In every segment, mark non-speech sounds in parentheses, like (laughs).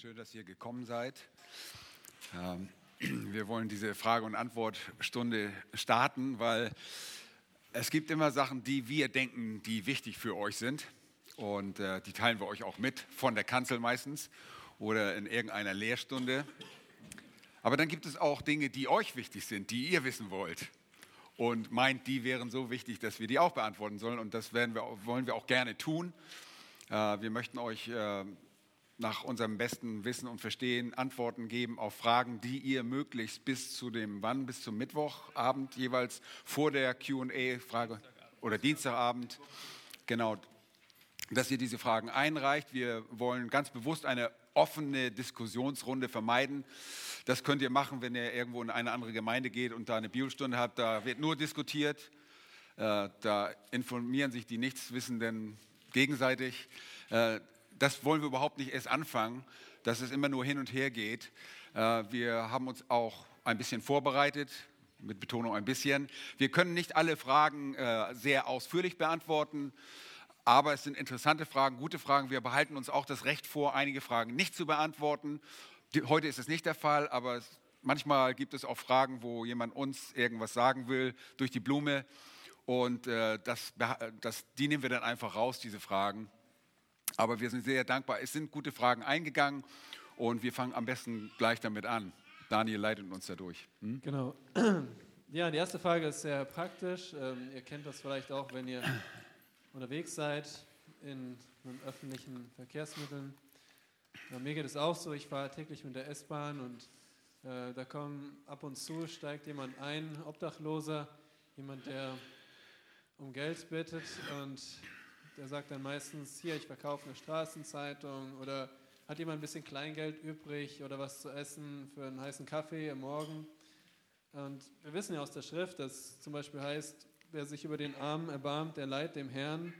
schön, dass ihr gekommen seid. Ähm, (clears throat) wir wollen diese Frage- und Antwortstunde starten, weil es gibt immer Sachen, die wir denken, die wichtig für euch sind. Und äh, die teilen wir euch auch mit, von der Kanzel meistens oder in irgendeiner Lehrstunde. Aber dann gibt es auch Dinge, die euch wichtig sind, die ihr wissen wollt. Und meint, die wären so wichtig, dass wir die auch beantworten sollen. Und das wir, wollen wir auch gerne tun. Äh, wir möchten euch äh, nach unserem besten Wissen und Verstehen Antworten geben auf Fragen, die ihr möglichst bis zu dem wann, bis zum Mittwochabend jeweils vor der QA-Frage oder Dienstagabend, genau, dass ihr diese Fragen einreicht. Wir wollen ganz bewusst eine offene Diskussionsrunde vermeiden. Das könnt ihr machen, wenn ihr irgendwo in eine andere Gemeinde geht und da eine Bibelstunde habt. Da wird nur diskutiert. Äh, da informieren sich die Nichtswissenden gegenseitig. Das wollen wir überhaupt nicht erst anfangen, dass es immer nur hin und her geht. Äh, wir haben uns auch ein bisschen vorbereitet, mit Betonung ein bisschen. Wir können nicht alle Fragen äh, sehr ausführlich beantworten, aber es sind interessante Fragen, gute Fragen. Wir behalten uns auch das Recht vor, einige Fragen nicht zu beantworten. Heute ist es nicht der Fall, aber manchmal gibt es auch Fragen, wo jemand uns irgendwas sagen will durch die Blume. Und äh, das, das, die nehmen wir dann einfach raus, diese Fragen. Aber wir sind sehr dankbar. Es sind gute Fragen eingegangen und wir fangen am besten gleich damit an. Daniel leitet uns dadurch. Hm? Genau. (clears throat) Ja, die erste Frage ist sehr praktisch. Ähm, ihr kennt das vielleicht auch, wenn ihr unterwegs seid in, in öffentlichen Verkehrsmitteln. Ja, mir geht es auch so, ich fahre täglich mit der S-Bahn und äh, da kommen ab und zu, steigt jemand ein, Obdachloser, jemand, der um Geld bittet und der sagt dann meistens, hier, ich verkaufe eine Straßenzeitung oder hat jemand ein bisschen Kleingeld übrig oder was zu essen für einen heißen Kaffee am Morgen. Und wir wissen ja aus der Schrift, dass zum Beispiel heißt, wer sich über den Armen erbarmt, der leiht dem Herrn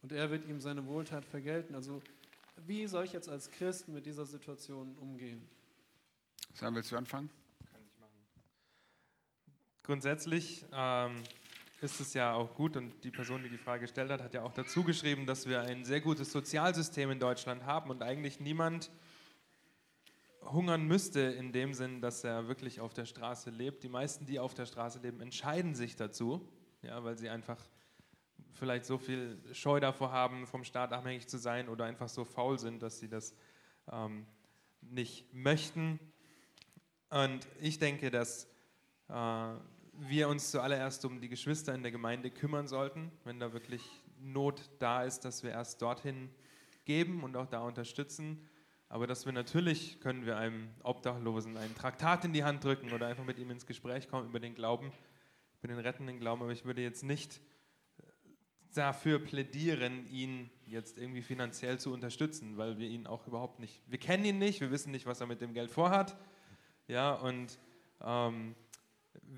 und er wird ihm seine Wohltat vergelten. Also wie soll ich jetzt als Christ mit dieser Situation umgehen? Sam, willst du anfangen? Kann ich machen. Grundsätzlich ähm, ist es ja auch gut und die Person, die die Frage gestellt hat, hat ja auch dazu geschrieben, dass wir ein sehr gutes Sozialsystem in Deutschland haben und eigentlich niemand hungern müsste in dem Sinn, dass er wirklich auf der Straße lebt. Die meisten, die auf der Straße leben, entscheiden sich dazu, ja, weil sie einfach vielleicht so viel Scheu davor haben, vom Staat abhängig zu sein oder einfach so faul sind, dass sie das ähm, nicht möchten. Und ich denke, dass äh, wir uns zuallererst um die Geschwister in der Gemeinde kümmern sollten, wenn da wirklich Not da ist, dass wir erst dorthin geben und auch da unterstützen. Aber dass wir natürlich, können wir einem Obdachlosen ein Traktat in die Hand drücken oder einfach mit ihm ins Gespräch kommen über den Glauben, über den rettenden Glauben. Aber ich würde jetzt nicht dafür plädieren, ihn jetzt irgendwie finanziell zu unterstützen, weil wir ihn auch überhaupt nicht, wir kennen ihn nicht, wir wissen nicht, was er mit dem Geld vorhat. Ja, und ähm,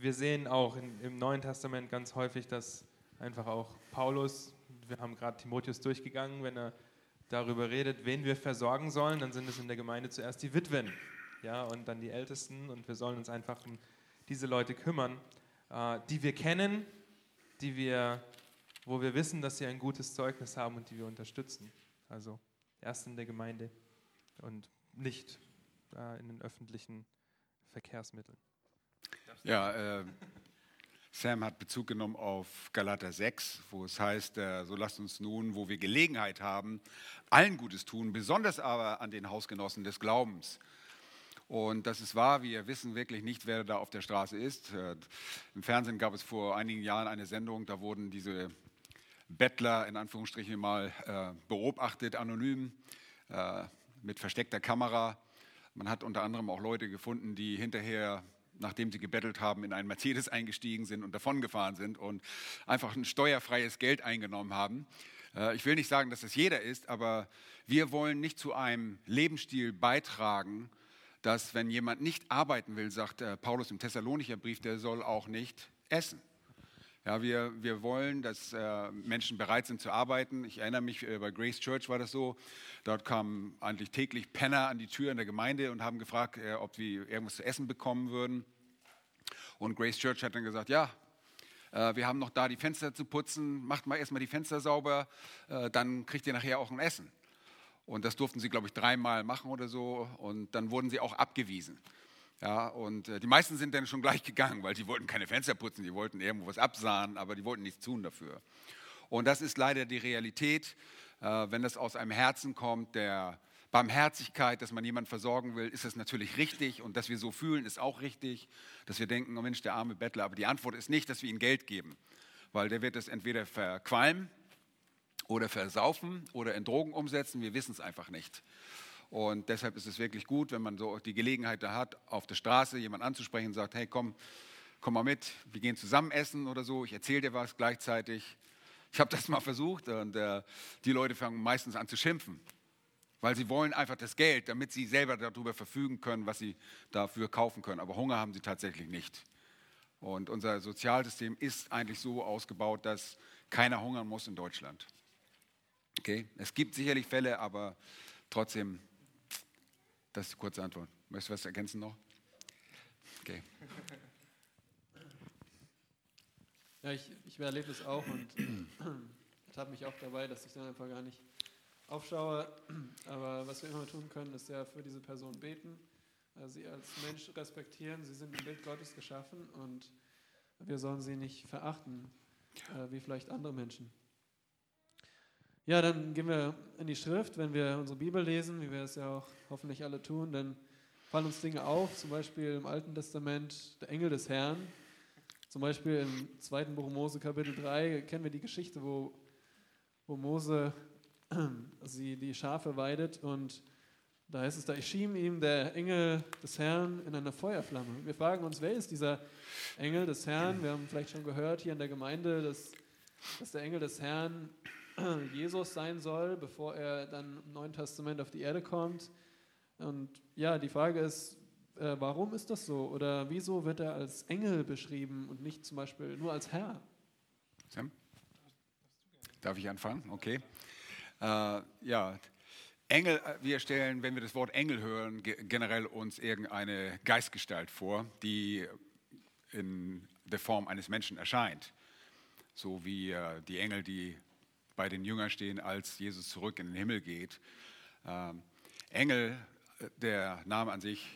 wir sehen auch in, im Neuen Testament ganz häufig, dass einfach auch Paulus, wir haben gerade Timotheus durchgegangen, wenn er darüber redet, wen wir versorgen sollen, dann sind es in der Gemeinde zuerst die Witwen ja, und dann die Ältesten und wir sollen uns einfach um diese Leute kümmern, äh, die wir kennen, die wir, wo wir wissen, dass sie ein gutes Zeugnis haben und die wir unterstützen. Also erst in der Gemeinde und nicht äh, in den öffentlichen Verkehrsmitteln. Ja, äh, Sam hat Bezug genommen auf Galater 6, wo es heißt, äh, so lasst uns nun, wo wir Gelegenheit haben, allen Gutes tun, besonders aber an den Hausgenossen des Glaubens. Und das ist wahr, wir wissen wirklich nicht, wer da auf der Straße ist. Äh, Im Fernsehen gab es vor einigen Jahren eine Sendung, da wurden diese Bettler in Anführungsstrichen mal äh, beobachtet, anonym, äh, mit versteckter Kamera. Man hat unter anderem auch Leute gefunden, die hinterher nachdem sie gebettelt haben, in einen Mercedes eingestiegen sind und davongefahren sind und einfach ein steuerfreies Geld eingenommen haben. Äh, ich will nicht sagen, dass das jeder ist, aber wir wollen nicht zu einem Lebensstil beitragen, dass wenn jemand nicht arbeiten will, sagt äh, Paulus im Thessalonicher Brief, der soll auch nicht essen. Ja, wir, wir wollen, dass äh, Menschen bereit sind zu arbeiten. Ich erinnere mich, äh, bei Grace Church war das so. Dort kamen eigentlich täglich Penner an die Tür in der Gemeinde und haben gefragt, äh, ob wir irgendwas zu essen bekommen würden. Und Grace Church hat dann gesagt, ja, äh, wir haben noch da die Fenster zu putzen, macht mal erstmal die Fenster sauber, äh, dann kriegt ihr nachher auch ein Essen. Und das durften sie, glaube ich, dreimal machen oder so. Und dann wurden sie auch abgewiesen. Ja, und äh, die meisten sind dann schon gleich gegangen, weil sie wollten keine Fenster putzen, die wollten irgendwo was absahen, aber die wollten nichts tun dafür. Und das ist leider die Realität, äh, wenn das aus einem Herzen kommt, der Barmherzigkeit, dass man jemanden versorgen will, ist das natürlich richtig und dass wir so fühlen, ist auch richtig, dass wir denken, oh Mensch, der arme Bettler, aber die Antwort ist nicht, dass wir ihm Geld geben, weil der wird es entweder verqualmen oder versaufen oder in Drogen umsetzen, wir wissen es einfach nicht. Und deshalb ist es wirklich gut, wenn man so die Gelegenheit da hat, auf der Straße jemanden anzusprechen und sagt, hey, komm, komm mal mit, wir gehen zusammen essen oder so, ich erzähle dir was gleichzeitig. Ich habe das mal versucht und äh, die Leute fangen meistens an zu schimpfen, weil sie wollen einfach das Geld, damit sie selber darüber verfügen können, was sie dafür kaufen können. Aber Hunger haben sie tatsächlich nicht. Und unser Sozialsystem ist eigentlich so ausgebaut, dass keiner hungern muss in Deutschland. Okay, es gibt sicherlich Fälle, aber trotzdem das ist die kurze Antwort. Möchtest du was ergänzen noch? Okay. Ja, ich, ich erlebe es auch und habe mich auch dabei, dass ich dann einfach gar nicht aufschaue. Aber was wir immer tun können, ist ja für diese Person beten, sie als Mensch respektieren. Sie sind im Bild Gottes geschaffen und wir sollen sie nicht verachten, äh, wie vielleicht andere Menschen. Ja, dann gehen wir in die Schrift, wenn wir unsere Bibel lesen, wie wir es ja auch hoffentlich alle tun, dann fallen uns Dinge auf, zum Beispiel im Alten Testament der Engel des Herrn. Zum Beispiel im zweiten Buch Mose Kapitel 3 kennen wir die Geschichte, wo, wo Mose (clears throat) sie die Schafe weidet und da heißt es, da erschien ihm der Engel des Herrn in einer Feuerflamme. Wir fragen uns, wer ist dieser Engel des Herrn? Wir haben vielleicht schon gehört hier in der Gemeinde, dass, dass der Engel des Herrn Jesus sein soll, bevor er dann im Neuen Testament auf die Erde kommt. Und ja, die Frage ist, äh, warum ist das so? Oder wieso wird er als Engel beschrieben und nicht zum Beispiel nur als Herr? Sam? Darf ich anfangen? Okay. Äh, ja, Engel, äh, wir stellen, wenn wir das Wort Engel hören, generell uns irgendeine Geistgestalt vor, die in der Form eines Menschen erscheint. So wie äh, die Engel, die bei den Jüngern stehen, als Jesus zurück in den Himmel geht. Ähm, Engel, äh, der Name an sich,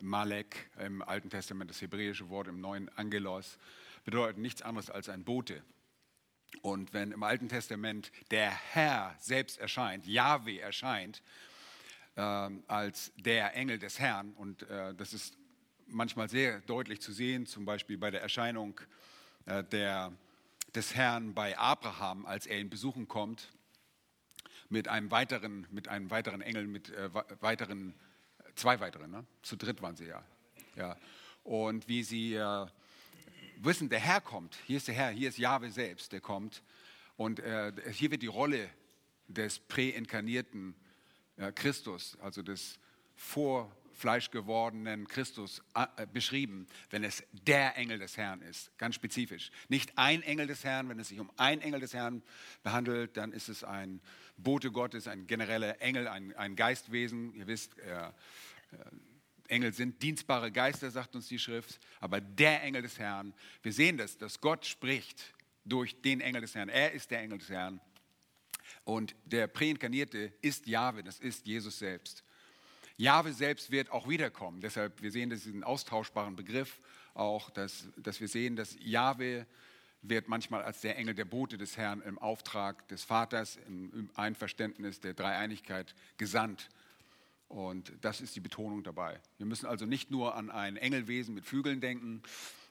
Malek im Alten Testament, das hebräische Wort im Neuen Angelos, bedeutet nichts anderes als ein Bote. Und wenn im Alten Testament der Herr selbst erscheint, Yahweh erscheint, äh, als der Engel des Herrn, und äh, das ist manchmal sehr deutlich zu sehen, zum Beispiel bei der Erscheinung äh, der des Herrn bei Abraham, als er ihn besuchen kommt, mit einem weiteren, mit einem weiteren Engel, mit äh, weiteren, zwei weiteren, ne? zu dritt waren sie ja. ja. Und wie sie äh, wissen, der Herr kommt, hier ist der Herr, hier ist Jahwe selbst, der kommt. Und äh, hier wird die Rolle des präinkarnierten äh, Christus, also des Vor- fleischgewordenen Christus äh, beschrieben, wenn es der Engel des Herrn ist, ganz spezifisch. Nicht ein Engel des Herrn, wenn es sich um ein Engel des Herrn behandelt, dann ist es ein Bote Gottes, ein genereller Engel, ein, ein Geistwesen. Ihr wisst, äh, äh, Engel sind dienstbare Geister, sagt uns die Schrift, aber der Engel des Herrn, wir sehen das, dass Gott spricht durch den Engel des Herrn. Er ist der Engel des Herrn. Und der Präinkarnierte ist Jahwe, das ist Jesus selbst. Jahwe selbst wird auch wiederkommen. Deshalb, wir sehen diesen austauschbaren Begriff auch, dass, dass wir sehen, dass Jahwe wird manchmal als der Engel der Bote des Herrn im Auftrag des Vaters, im Einverständnis der Dreieinigkeit gesandt. Und das ist die Betonung dabei. Wir müssen also nicht nur an ein Engelwesen mit Flügeln denken,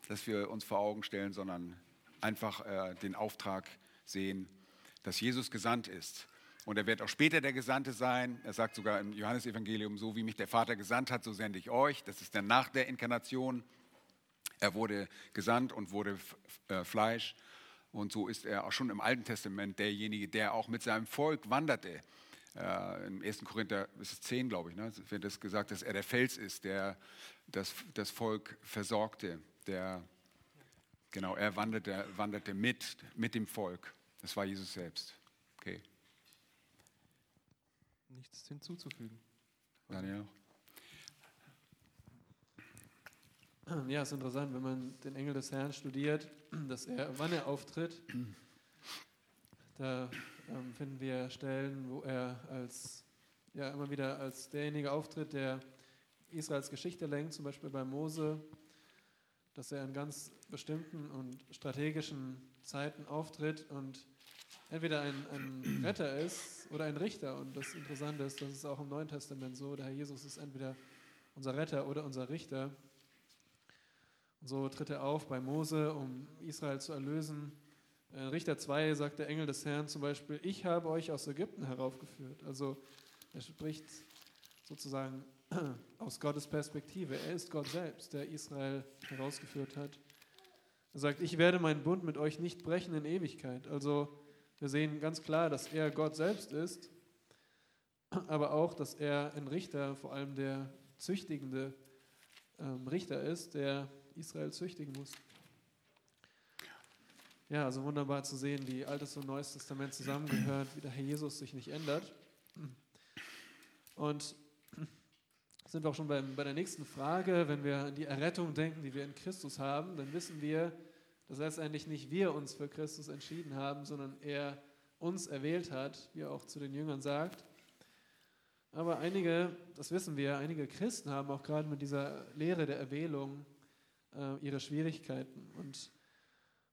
das wir uns vor Augen stellen, sondern einfach äh, den Auftrag sehen, dass Jesus gesandt ist. Und er wird auch später der Gesandte sein. Er sagt sogar im Johannesevangelium, so wie mich der Vater gesandt hat, so sende ich euch. Das ist dann nach der Inkarnation. Er wurde gesandt und wurde äh, Fleisch. Und so ist er auch schon im Alten Testament derjenige, der auch mit seinem Volk wanderte. Äh, Im 1. Korinther ist es 10, glaube ich, ne, wird es gesagt, dass er der Fels ist, der das, das Volk versorgte. Der, genau, er wanderte, wanderte mit, mit dem Volk. Das war Jesus selbst. Okay nichts hinzuzufügen. Daniel? Ja, es ist interessant, wenn man den Engel des Herrn studiert, dass er, wann er auftritt, da ähm, finden wir Stellen, wo er als ja immer wieder als derjenige auftritt, der Israels Geschichte lenkt, zum Beispiel bei Mose, dass er in ganz bestimmten und strategischen Zeiten auftritt und entweder ein, ein Retter ist oder ein Richter. Und das Interessante ist, das ist auch im Neuen Testament so, der Herr Jesus ist entweder unser Retter oder unser Richter. Und so tritt er auf bei Mose, um Israel zu erlösen. In Richter 2 sagt der Engel des Herrn zum Beispiel, ich habe euch aus Ägypten heraufgeführt. Also er spricht sozusagen (clears throat) aus Gottes Perspektive. Er ist Gott selbst, der Israel herausgeführt hat. Er sagt, ich werde meinen Bund mit euch nicht brechen in Ewigkeit. Also wir sehen ganz klar, dass er Gott selbst ist, aber auch, dass er ein Richter, vor allem der züchtigende ähm, Richter ist, der Israel züchtigen muss. Ja, also wunderbar zu sehen, wie Altes und Neues Testament zusammengehört, wie der Herr Jesus sich nicht ändert. Und sind wir auch schon beim, bei der nächsten Frage. Wenn wir an die Errettung denken, die wir in Christus haben, dann wissen wir, dass letztendlich nicht wir uns für Christus entschieden haben, sondern er uns erwählt hat, wie er auch zu den Jüngern sagt. Aber einige, das wissen wir, einige Christen haben auch gerade mit dieser Lehre der Erwählung äh, ihre Schwierigkeiten und,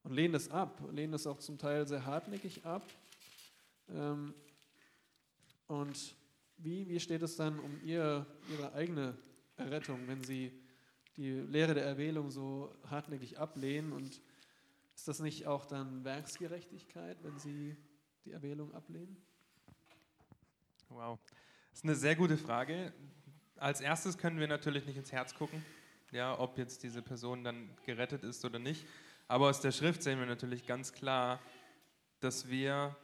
und lehnen das ab, lehnen das auch zum Teil sehr hartnäckig ab. Ähm, und wie, wie steht es dann um ihr, ihre eigene Errettung, wenn sie die Lehre der Erwählung so hartnäckig ablehnen? Und ist das nicht auch dann Werksgerechtigkeit, wenn sie die Erwählung ablehnen? Wow. Das ist eine sehr gute Frage. Als erstes können wir natürlich nicht ins Herz gucken, ja, ob jetzt diese Person dann gerettet ist oder nicht. Aber aus der Schrift sehen wir natürlich ganz klar, dass wir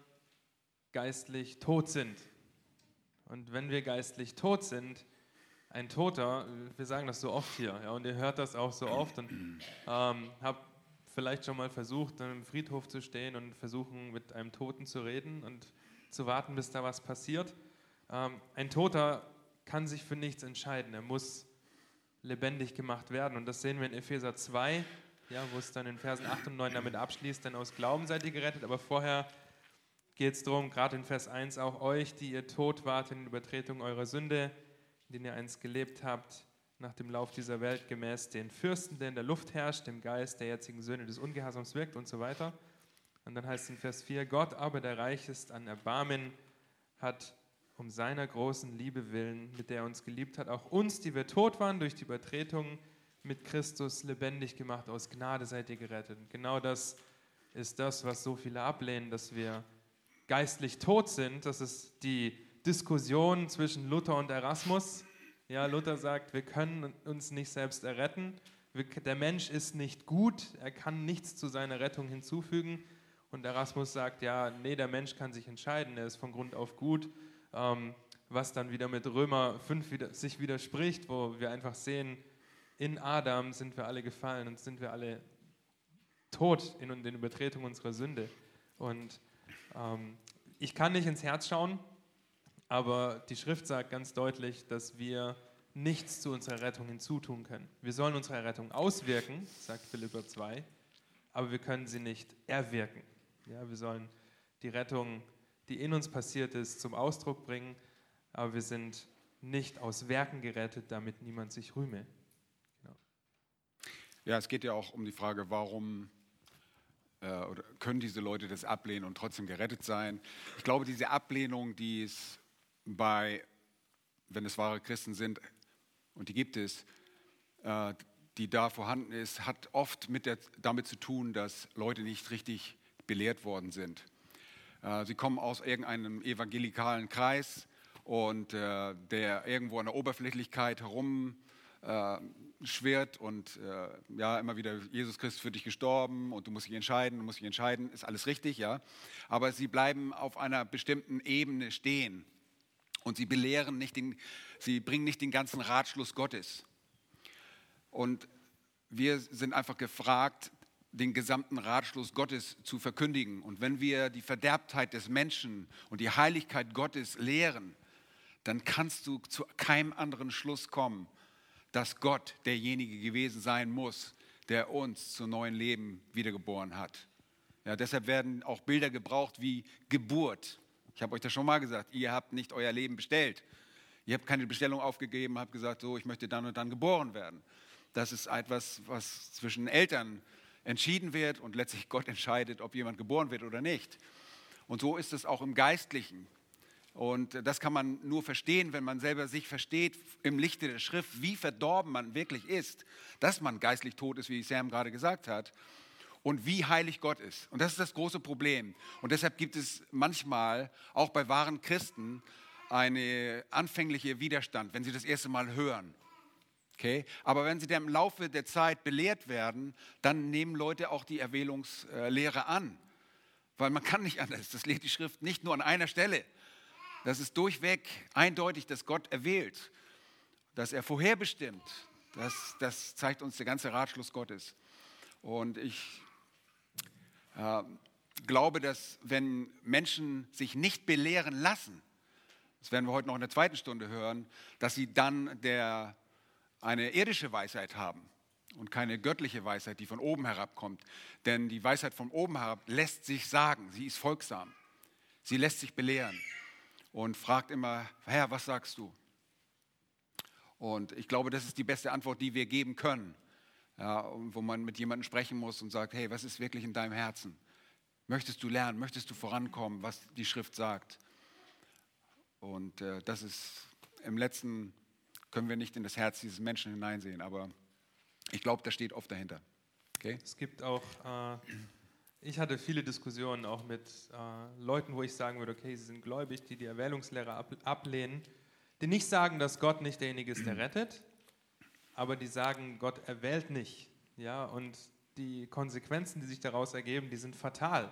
geistlich tot sind. Und wenn wir geistlich tot sind, ein Toter, wir sagen das so oft hier, ja, und ihr hört das auch so oft und ähm, habt vielleicht schon mal versucht, dann im Friedhof zu stehen und versuchen, mit einem Toten zu reden und zu warten, bis da was passiert. Ähm, ein Toter kann sich für nichts entscheiden. Er muss lebendig gemacht werden. Und das sehen wir in Epheser 2, ja, wo es dann in Versen 8 und 9 damit abschließt, denn aus Glauben seid ihr gerettet. Aber vorher geht es darum, gerade in Vers 1, auch euch, die ihr tot wart in Übertretung eurer Sünde, in denen ihr einst gelebt habt, nach dem Lauf dieser Welt gemäß den Fürsten, der in der Luft herrscht, dem Geist der jetzigen Söhne des Ungehorsams wirkt und so weiter. Und dann heißt es in Vers 4, Gott aber, der reich ist an Erbarmen, hat um seiner großen Liebe willen, mit der er uns geliebt hat, auch uns, die wir tot waren durch die Übertretung, mit Christus lebendig gemacht. Aus Gnade seid ihr gerettet. genau das ist das, was so viele ablehnen, dass wir geistlich tot sind. Das ist die Diskussion zwischen Luther und Erasmus. Ja, Luther sagt, wir können uns nicht selbst erretten. Der Mensch ist nicht gut, er kann nichts zu seiner Rettung hinzufügen. Und Erasmus sagt, ja, nee, der Mensch kann sich entscheiden, er ist von Grund auf gut ähm, was dann wieder mit Römer 5 wieder, sich widerspricht, wo wir einfach sehen, in Adam sind wir alle gefallen und sind wir alle tot in den Übertretungen unserer Sünde. Und ähm, ich kann nicht ins Herz schauen, aber die Schrift sagt ganz deutlich, dass wir nichts zu unserer Rettung hinzutun können. Wir sollen unsere Rettung auswirken, sagt Philipper 2, aber wir können sie nicht erwirken. Ja, wir sollen die Rettung die in uns passiert ist, zum Ausdruck bringen, aber wir sind nicht aus Werken gerettet, damit niemand sich rühme. Genau. Ja, es geht ja auch um die Frage, warum äh, können diese Leute das ablehnen und trotzdem gerettet sein. Ich glaube, diese Ablehnung, die es bei, wenn es wahre Christen sind, und die gibt es, äh, die da vorhanden ist, hat oft mit der, damit zu tun, dass Leute nicht richtig belehrt worden sind. Äh, sie kommen aus irgendeinem evangelikalen Kreis und äh, der irgendwo an der Oberflächlichkeit herum äh, schwirrt und ja immer wieder Jesus Christus für dich gestorben und du musst dich entscheiden, du musst dich entscheiden, ist alles richtig, ja. Aber sie bleiben auf einer bestimmten Ebene stehen und sie belehren nicht den, sie bringen nicht den ganzen Ratschluss Gottes. Und wir sind einfach gefragt, den gesamten Ratschluss Gottes zu verkündigen. Und wenn wir die Verderbtheit des Menschen und die Heiligkeit Gottes lehren, dann kannst du zu keinem anderen Schluss kommen, dass Gott derjenige gewesen sein muss, der uns zu neuen Leben wiedergeboren hat. Ja, deshalb werden auch Bilder gebraucht wie Geburt. Ich habe euch das schon mal gesagt, ihr habt nicht euer Leben bestellt, Ihr habt keine Bestellung aufgegeben, habt gesagt, so, ich möchte dann und dann geboren werden. Das ist etwas, was zwischen Eltern entschieden wird und letztlich (laughs) Gott entscheidet, ob jemand geboren wird oder nicht. Und so ist es auch im Geistlichen. Und das kann man nur verstehen, wenn man selber sich versteht im Lichte der Schrift, wie verdorben man wirklich ist, dass man geistlich tot ist, wie Sam gerade gesagt hat, und wie heilig Gott ist. Und das ist das große Problem. Und deshalb gibt es manchmal auch bei wahren Christen eine anfängliche Widerstand, wenn sie das erste Mal hören. Okay? Aber wenn sie dann im Laufe der Zeit belehrt werden, dann nehmen Leute auch die Erwählungslehre an. Weil man kann nicht anders. Das lehrt die Schrift nicht nur an einer Stelle. Das ist durchweg eindeutig, dass Gott erwählt, dass er vorherbestimmt. Das, das zeigt uns der ganze Ratschluss Gottes. Und ich äh, glaube, dass wenn Menschen sich nicht belehren lassen, das werden wir heute noch in der zweiten Stunde hören, dass sie dann der, eine irdische Weisheit haben und keine göttliche Weisheit, die von oben herabkommt. Denn die Weisheit von oben herab lässt sich sagen, sie ist folgsam, sie lässt sich belehren und fragt immer, Herr, was sagst du? Und ich glaube, das ist die beste Antwort, die wir geben können, ja, wo man mit jemandem sprechen muss und sagt, hey, was ist wirklich in deinem Herzen? Möchtest du lernen? Möchtest du vorankommen, was die Schrift sagt? Und äh, das ist im letzten, können wir nicht in das Herz dieses Menschen hineinsehen, aber ich glaube, da steht oft dahinter. Okay? Es gibt auch äh, ich hatte viele Diskussionen auch mit äh, Leuten, wo ich sagen würde, okay, sie sind gläubig, die die Erwählungslehre ab, ablehnen, die nicht sagen, dass Gott nicht derjenige ist, der (clears throat) rettet, aber die sagen, Gott erwählt nicht. Ja, und die Konsequenzen, die sich daraus ergeben, die sind fatal.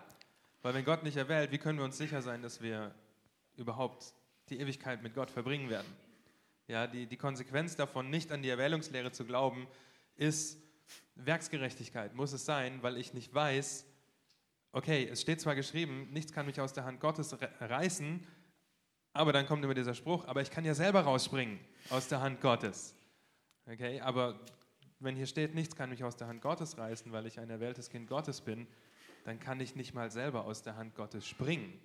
Weil wenn Gott nicht erwählt, wie können wir uns sicher sein, dass wir überhaupt die Ewigkeit mit Gott verbringen werden? Ja, die, die Konsequenz davon, nicht an die Erwählungslehre zu glauben, ist Werksgerechtigkeit, muss es sein, weil ich nicht weiß, okay, es steht zwar geschrieben, nichts kann mich aus der Hand Gottes reißen, aber dann kommt immer dieser Spruch, aber ich kann ja selber rausspringen aus der Hand Gottes. Okay, aber wenn hier steht, nichts kann mich aus der Hand Gottes reißen, weil ich ein erwähltes Kind Gottes bin, dann kann ich nicht mal selber aus der Hand Gottes springen.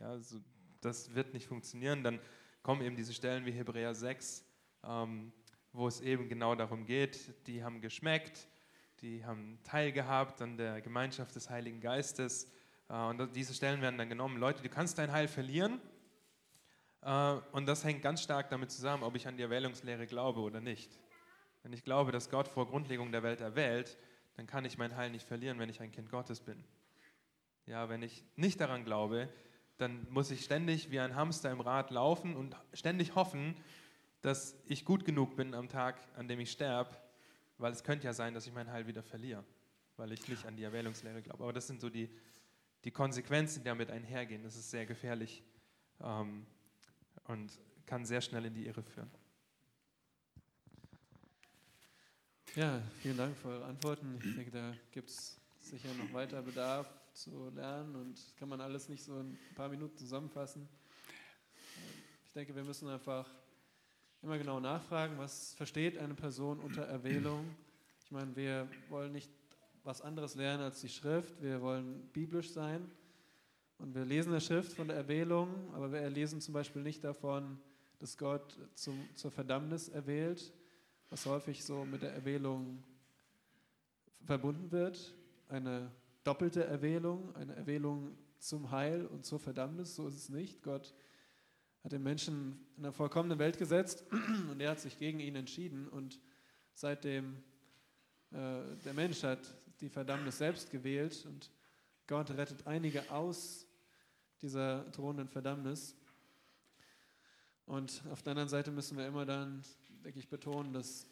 Ja, also das wird nicht funktionieren. Dann kommen eben diese Stellen wie Hebräer 6, ähm, wo es eben genau darum geht, die haben geschmeckt, die haben teilgehabt an der Gemeinschaft des Heiligen Geistes. Äh, und diese Stellen werden dann genommen. Leute, du kannst dein Heil verlieren. Äh, und das hängt ganz stark damit zusammen, ob ich an die Erwählungslehre glaube oder nicht. Wenn ich glaube, dass Gott vor Grundlegung der Welt erwählt, dann kann ich mein Heil nicht verlieren, wenn ich ein Kind Gottes bin. Ja, wenn ich nicht daran glaube, dann muss ich ständig wie ein Hamster im Rad laufen und ständig hoffen, dass ich gut genug bin am Tag, an dem ich sterbe, weil es könnte ja sein, dass ich mein Heil wieder verliere, weil ich nicht an die Erwählungslehre glaube. Aber das sind so die, die Konsequenzen, die damit einhergehen. Das ist sehr gefährlich ähm, und kann sehr schnell in die Irre führen. Ja, vielen Dank für eure Antworten. Ich denke, da gibt es sicher noch weiter Bedarf zu lernen und kann man alles nicht so in ein paar Minuten zusammenfassen. Ich denke, wir müssen einfach immer genau nachfragen, was versteht eine Person unter Erwählung. Ich meine, wir wollen nicht was anderes lernen als die Schrift, wir wollen biblisch sein und wir lesen der Schrift von der Erwählung, aber wir lesen zum Beispiel nicht davon, dass Gott zum, zur Verdammnis erwählt, was häufig so mit der Erwählung verbunden wird. Eine doppelte Erwählung, eine Erwählung zum Heil und zur Verdammnis, so ist es nicht. Gott hat den Menschen in einer vollkommenen Welt gesetzt (clears throat) und er hat sich gegen ihn entschieden und seitdem äh, der Mensch hat die Verdammnis selbst gewählt und Gott rettet einige aus dieser drohenden Verdammnis. Und auf der anderen Seite müssen wir immer dann, denke ich, betonen, dass,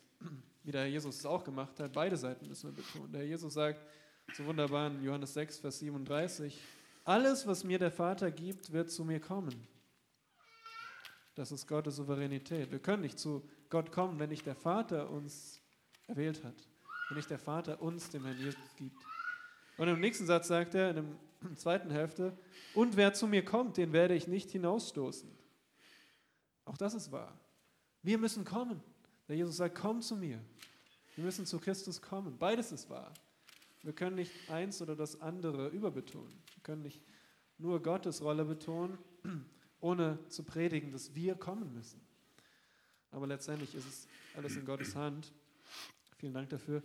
wie der Herr Jesus es auch gemacht hat, beide Seiten müssen wir betonen. Der Herr Jesus sagt so wunderbar in Johannes 6, Vers 37, alles, was mir der Vater gibt, wird zu mir kommen. Das ist Gottes Souveränität. Wir können nicht zu Gott kommen, wenn nicht der Vater uns erwählt hat. Wenn nicht der Vater uns dem Herrn Jesus gibt. Und im nächsten Satz sagt er, in der zweiten Hälfte, und wer zu mir kommt, den werde ich nicht hinausstoßen. Auch das ist wahr. Wir müssen kommen. Der Jesus sagt, komm zu mir. Wir müssen zu Christus kommen. Beides ist wahr. Wir können nicht eins oder das andere überbetonen. Wir können nicht nur Gottes Rolle betonen (clears throat) ohne zu predigen, dass wir kommen müssen. Aber letztendlich ist es alles in Gottes Hand. Vielen Dank dafür.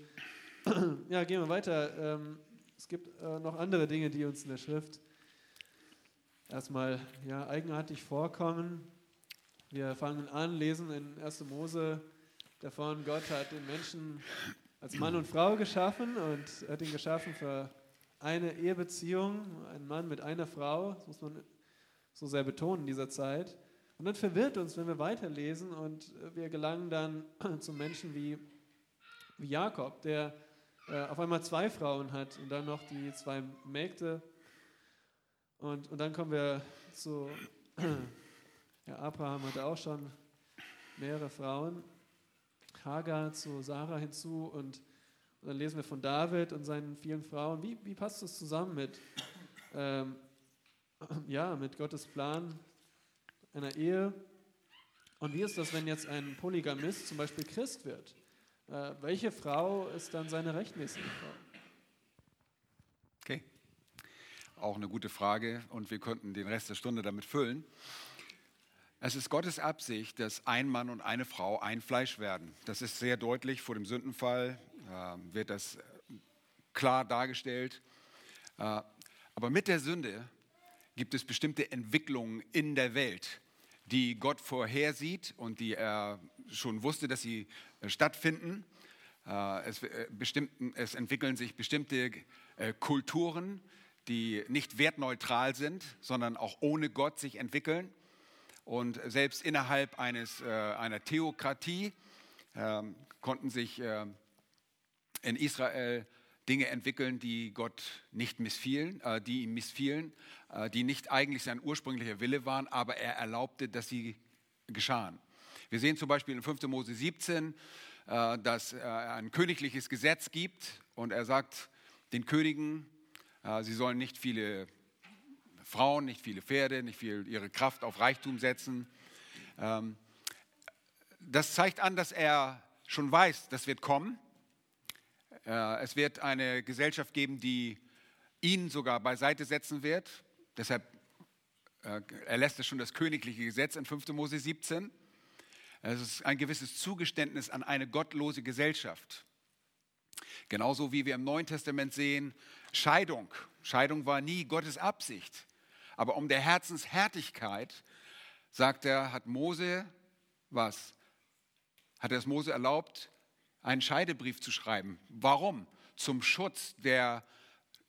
(clears throat) Ja, gehen wir weiter. Ähm, es gibt äh, noch andere Dinge, die uns in der Schrift erstmal ja, eigenartig vorkommen. Wir fangen an, lesen in 1. Mose davon, Gott hat den Menschen als Mann und Frau geschaffen und hat ihn geschaffen für eine Ehebeziehung, ein Mann mit einer Frau, das muss man so sehr betonen in dieser Zeit. Und dann verwirrt uns, wenn wir weiterlesen und wir gelangen dann (clears throat) zu Menschen wie, wie Jakob, der äh, auf einmal zwei Frauen hat und dann noch die zwei Mägde. Und, und dann kommen wir zu (clears throat) ja, Abraham hatte auch schon mehrere Frauen. Hagar zu Sarah hinzu und, dann lesen wir von David und seinen vielen Frauen. Wie, wie passt das zusammen mit, ähm, ja, mit Gottes Plan einer Ehe? Und wie ist das, wenn jetzt ein Polygamist zum Beispiel Christ wird? Äh, welche Frau ist dann seine rechtmäßige Frau? Okay, auch eine gute Frage und wir könnten den Rest der Stunde damit füllen. Es ist Gottes Absicht, dass ein Mann und eine Frau ein Fleisch werden. Das ist sehr deutlich vor dem Sündenfall, äh, wird das klar dargestellt. Äh, aber mit der Sünde gibt es bestimmte Entwicklungen in der Welt, die Gott vorhersieht und die er schon wusste, dass sie äh, stattfinden. Äh, es, äh, es, entwickeln sich bestimmte äh, Kulturen, die nicht wertneutral sind, sondern auch ohne Gott sich entwickeln. Und selbst innerhalb eines, äh, einer Theokratie äh, konnten sich äh, in Israel Dinge entwickeln, die Gott nicht missfielen, äh, die ihm missfielen, äh, die nicht eigentlich sein ursprünglicher Wille waren, aber er erlaubte, dass sie geschahen. Wir sehen zum Beispiel in 5. Mose 17, äh, dass er ein königliches Gesetz gibt und er sagt den Königen, sie sollen nicht viele Frauen, nicht viele Pferde, nicht viel ihre Kraft auf Reichtum setzen. Ähm, das zeigt an, dass er schon weiß, das wird kommen. Äh, es wird eine Gesellschaft geben, die ihn sogar beiseite setzen wird. Deshalb äh, erlässt er schon das königliche Gesetz in 5. Mose 17. Es ist ein gewisses Zugeständnis an eine gottlose Gesellschaft. Genauso wie wir im Neuen Testament sehen, Scheidung. Scheidung war nie Gottes Absicht. Aber um der Herzenshärtigkeit, sagt er, hat Mose was? Hat er es Mose erlaubt, einen Scheidebrief zu schreiben? Warum? Zum Schutz der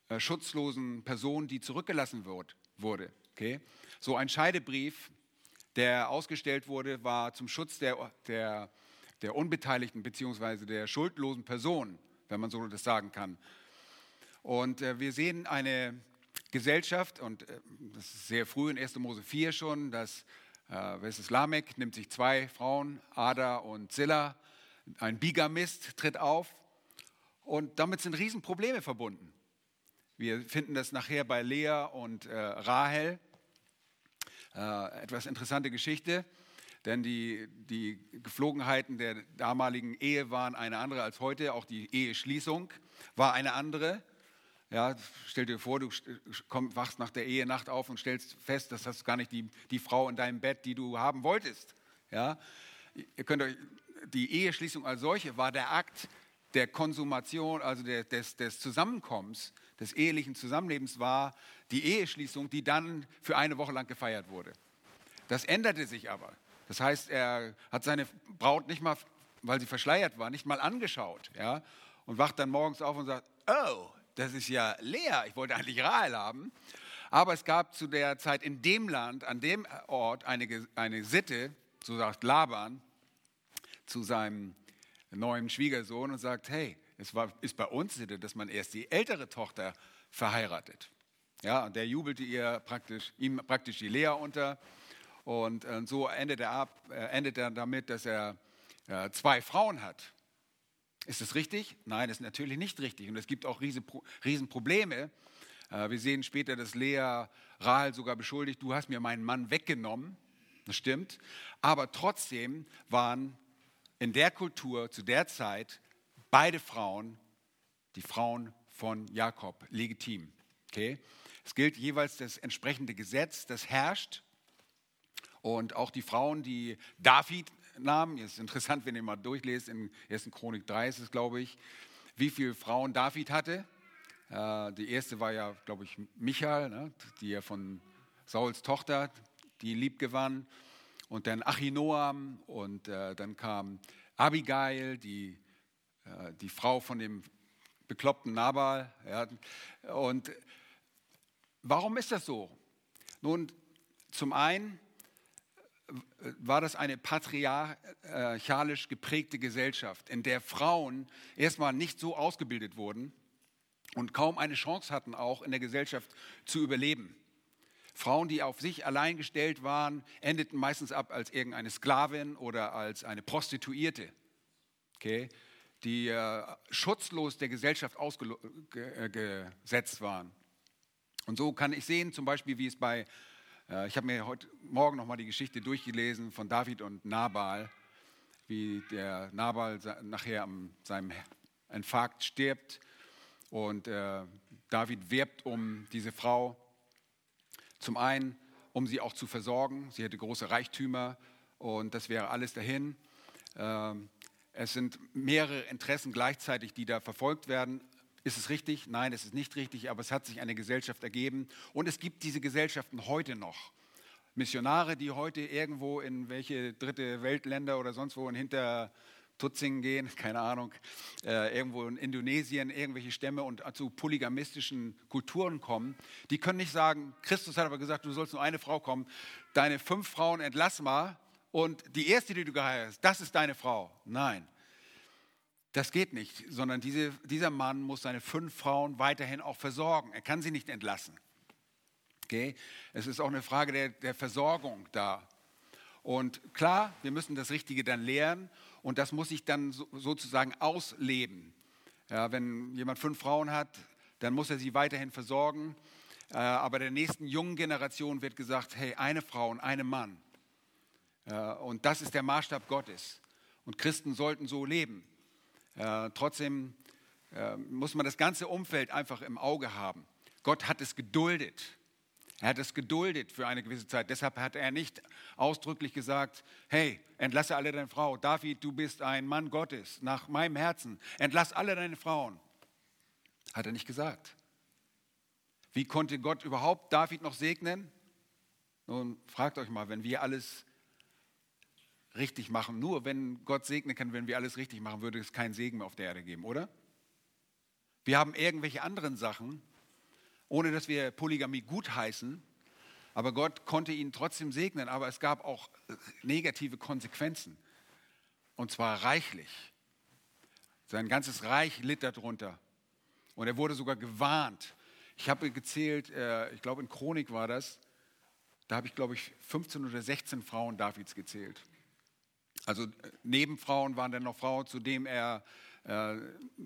äh, schutzlosen Person, die zurückgelassen wird, wurde. Okay? So ein Scheidebrief, der ausgestellt wurde, war zum Schutz der, der, der unbeteiligten bzw. der schuldlosen Person, wenn man so das sagen kann. Und äh, wir sehen eine Gesellschaft, und äh, das ist sehr früh in 1. Mose 4 schon, dass äh, ist Lamek nimmt sich zwei Frauen, Ada und Zilla, ein Bigamist tritt auf und damit sind Riesenprobleme verbunden. Wir finden das nachher bei Lea und äh, Rahel. Äh, etwas interessante Geschichte, denn die, die Geflogenheiten der damaligen Ehe waren eine andere als heute. Auch die Eheschließung war eine andere. Ja, stell dir vor, du komm, wachst nach der Ehenacht auf und stellst fest, das ist gar nicht die, die Frau in deinem Bett, die du haben wolltest. Ja, ihr könnt euch, die Eheschließung als solche war der Akt der Konsumation, also der, des, des Zusammenkommens, des ehelichen Zusammenlebens war die Eheschließung, die dann für eine Woche lang gefeiert wurde. Das änderte sich aber. Das heißt, er hat seine Braut nicht mal, weil sie verschleiert war, nicht mal angeschaut. Ja, und wacht dann morgens auf und sagt, oh, das ist ja leer. Ich wollte eigentlich Rahel haben. Aber es gab zu der Zeit in dem Land, an dem Ort, eine, eine Sitte, so sagt Laban, zu seinem neuen Schwiegersohn und sagt, hey, es war, ist bei uns Sitte, dass man erst die ältere Tochter verheiratet. Ja, und der jubelte ihr praktisch, ihm praktisch die Lea unter. Und, und so endet er, ab, äh, endet er damit, dass er äh, zwei Frauen hat. Ist das richtig? Nein, ist natürlich nicht richtig. Und es gibt auch Riesenprobleme. Äh, wir sehen später, dass Lea Rahel sogar beschuldigt, du hast mir meinen Mann weggenommen. Das stimmt. Aber trotzdem waren in der Kultur zu der Zeit beide Frauen, die Frauen von Jakob, legitim. Okay? Es gilt jeweils das entsprechende Gesetz, das herrscht. Und auch die Frauen, die David Namen. Ist interessant, wenn ihr mal durchlest, in 1. Chronik 3 ist es, glaube ich, wie viele Frauen David hatte. Äh, die erste war ja, glaube ich, Michael, ne, die ja von Sauls Tochter, die lieb gewann. Und dann Achinoam und äh, dann kam Abigail, die, äh, die Frau von dem bekloppten Nabal. Und warum ist das so? Nun, zum einen war das eine patriarchalisch geprägte Gesellschaft, in der Frauen erstmal nicht so ausgebildet wurden und kaum eine Chance hatten, auch in der Gesellschaft zu überleben. Frauen, die auf sich allein gestellt waren, endeten meistens ab als irgendeine Sklavin oder als eine Prostituierte, okay, die äh, schutzlos der Gesellschaft ausgesetzt äh, waren. Und so kann ich sehen, zum Beispiel, wie es bei, ich habe mir heute Morgen nochmal die Geschichte durchgelesen von David und Nabal, wie der Nabal nachher an seinem Infarkt stirbt und äh, David wirbt um diese Frau zum einen, um sie auch zu versorgen. Sie hätte große Reichtümer und das wäre alles dahin. Ähm, es sind mehrere Interessen gleichzeitig, die da verfolgt werden. Ist es richtig? Nein, es ist nicht richtig, aber es hat sich eine Gesellschaft ergeben und es gibt diese Gesellschaften heute noch. Missionare, die heute irgendwo in welche dritte Weltländer oder sonst wo hinter Tutzingen gehen, (laughs) keine Ahnung, äh, irgendwo in Indonesien, irgendwelche Stämme und zu polygamistischen Kulturen kommen, die können nicht sagen, Christus hat aber gesagt, du sollst nur eine Frau kommen, deine fünf Frauen entlass mal und die erste, die du geheiratet hast, das ist deine Frau. Nein, das geht nicht, sondern diese, dieser Mann muss seine fünf Frauen weiterhin auch versorgen. Er kann sie nicht entlassen. Okay? Es ist auch eine Frage der, der Versorgung da. Und klar, wir müssen das Richtige dann lehren und das muss ich dann so, sozusagen ausleben. Ja, wenn jemand fünf Frauen hat, dann muss er sie weiterhin versorgen. Äh, aber der nächsten jungen Generation wird gesagt, hey, eine Frau und ein Mann. Äh, und das ist der Maßstab Gottes. Und Christen sollten so leben. Äh, trotzdem äh, muss man das ganze Umfeld einfach im Auge haben. Gott hat es geduldet. Er hat es geduldet für eine gewisse Zeit. Deshalb hat er nicht ausdrücklich gesagt, hey, entlasse alle deine Frau. David, du bist ein Mann Gottes nach meinem Herzen. Entlass alle deine Frauen. Hat er nicht gesagt. Wie konnte Gott überhaupt David noch segnen? Nun, fragt euch mal, wenn wir alles richtig machen, nur wenn Gott segnen kann, wenn wir alles richtig machen, würde es keinen Segen mehr auf der Erde geben, oder? Wir haben irgendwelche anderen Sachen, ohne dass wir Polygamie gutheißen. Aber Gott konnte ihn trotzdem segnen, aber es gab auch negative Konsequenzen. Und zwar reichlich. Sein ganzes Reich litt darunter. Und er wurde sogar gewarnt. Ich habe gezählt, äh, ich glaube in Chronik war das, da habe ich glaube ich 15 oder 16 Frauen Davids gezählt. Also äh, Nebenfrauen waren dann noch Frauen, zu denen er äh,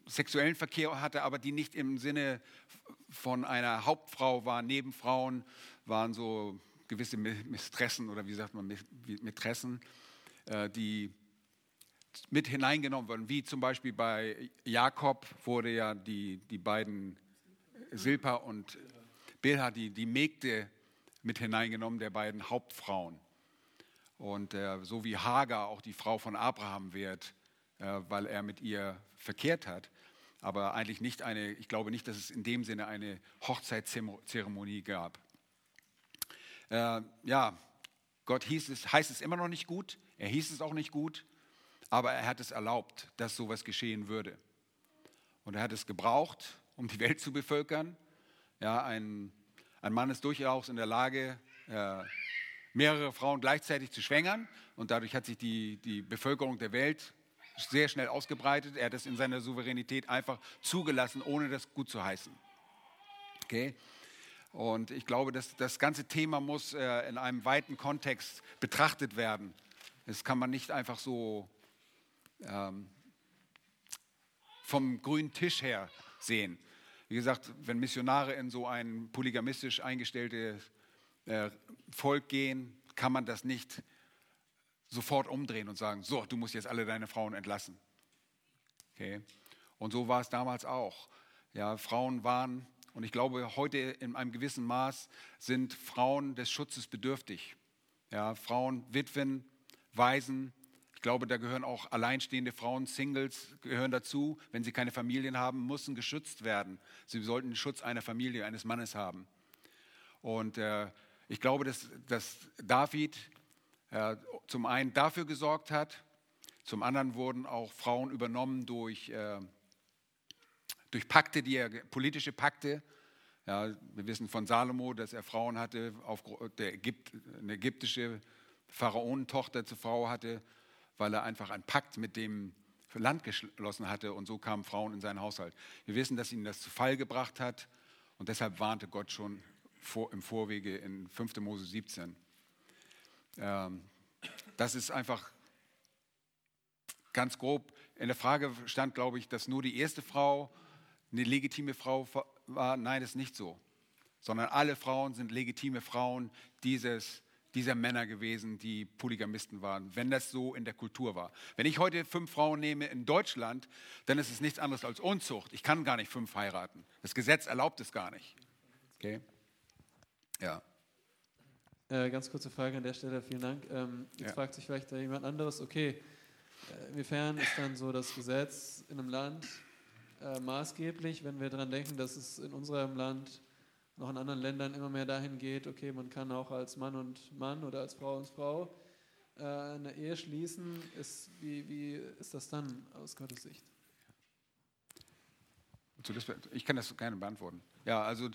sexuellen Verkehr hatte, aber die nicht im Sinne von einer Hauptfrau waren. Nebenfrauen waren so gewisse Mistressen oder wie sagt man, Mätressen, äh, die mit hineingenommen wurden. Wie zum Beispiel bei Jakob wurde ja die, die beiden Silpa und Bilha, die, die Mägde mit hineingenommen, der beiden Hauptfrauen. Und äh, so wie Hagar auch die Frau von Abraham wird, äh, weil er mit ihr verkehrt hat. Aber eigentlich nicht eine, ich glaube nicht, dass es in dem Sinne eine Hochzeitszeremonie gab. Äh, ja, Gott hieß es, heißt es immer noch nicht gut, er hieß es auch nicht gut, aber er hat es erlaubt, dass sowas geschehen würde. Und er hat es gebraucht, um die Welt zu bevölkern. Ja, ein, ein Mann ist durchaus in der Lage, äh, mehrere Frauen gleichzeitig zu schwängern und dadurch hat sich die, die Bevölkerung der Welt sehr schnell ausgebreitet. Er hat es in seiner Souveränität einfach zugelassen, ohne das gut zu heißen. Okay? Und ich glaube, dass das ganze Thema muss äh, in einem weiten Kontext betrachtet werden. Das kann man nicht einfach so ähm, vom grünen Tisch her sehen. Wie gesagt, wenn Missionare in so ein polygamistisch eingestelltes äh, Volk gehen, kann man das nicht sofort umdrehen und sagen, so, du musst jetzt alle deine Frauen entlassen. Okay? Und so war es damals auch. Ja, Frauen waren, und ich glaube, heute in einem gewissen Maß sind Frauen des Schutzes bedürftig. Ja, Frauen, Witwen, Waisen. Ich glaube, da gehören auch alleinstehende Frauen, Singles gehören dazu. Wenn sie keine Familien haben, müssen geschützt werden. Sie sollten den Schutz einer Familie, eines Mannes haben. Und äh, ich glaube, dass, dass David äh, zum einen dafür gesorgt hat, zum anderen wurden auch Frauen übernommen durch, äh, durch Pakte, die er, politische Pakte. Ja, wir wissen von Salomo, dass er Frauen hatte, auf, der Ägypt, eine ägyptische Pharaonentochter zur Frau hatte, weil er einfach einen Pakt mit dem Land geschlossen hatte und so kamen Frauen in seinen Haushalt. Wir wissen, dass ihn das zu Fall gebracht hat und deshalb warnte Gott schon vor, im Vorwege in 5. Mose 17. Ähm, das ist einfach ganz grob. In der Frage stand, glaube ich, dass nur die erste Frau eine legitime Frau war. Nein, das ist nicht so. Sondern alle Frauen sind legitime Frauen dieses, dieser Männer gewesen, die Polygamisten waren, wenn das so in der Kultur war. Wenn ich heute fünf Frauen nehme in Deutschland, dann ist es nichts anderes als Unzucht. Ich kann gar nicht fünf heiraten. Das Gesetz erlaubt es gar nicht. Okay? Ja. Äh, ganz kurze Frage an der Stelle, vielen Dank. Ähm, jetzt ja. fragt sich vielleicht jemand anderes, okay, äh, inwiefern ist dann so das Gesetz in einem Land äh, maßgeblich, wenn wir daran denken, dass es in unserem Land noch in anderen Ländern immer mehr dahin geht, okay, man kann auch als Mann und Mann oder als Frau und Frau äh, eine Ehe schließen. Ist, wie, wie ist das dann aus Gottes Sicht? Ich kann das gerne beantworten. Ja, also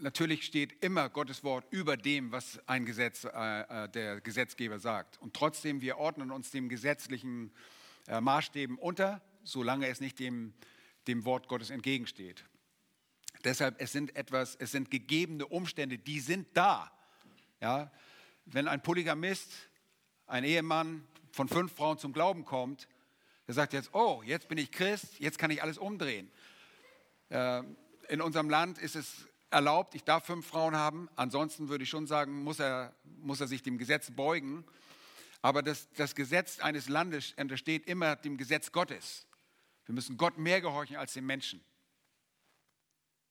natürlich steht immer Gottes Wort über dem, was ein Gesetz, äh, äh, der Gesetzgeber sagt. Und trotzdem, wir ordnen uns dem gesetzlichen äh, Maßstäben unter, solange es nicht dem, dem Wort Gottes entgegensteht. Deshalb, es sind etwas, es sind gegebene Umstände, die sind da. Ja? Wenn ein Polygamist, ein Ehemann von fünf Frauen zum Glauben kommt, der sagt jetzt, oh, jetzt bin ich Christ, jetzt kann ich alles umdrehen. Äh, in unserem Land ist es erlaubt, ich darf fünf Frauen haben. Ansonsten würde ich schon sagen, muss er, muss er sich dem Gesetz beugen. Aber das, das Gesetz eines Landes untersteht immer dem Gesetz Gottes. Wir müssen Gott mehr gehorchen als den Menschen.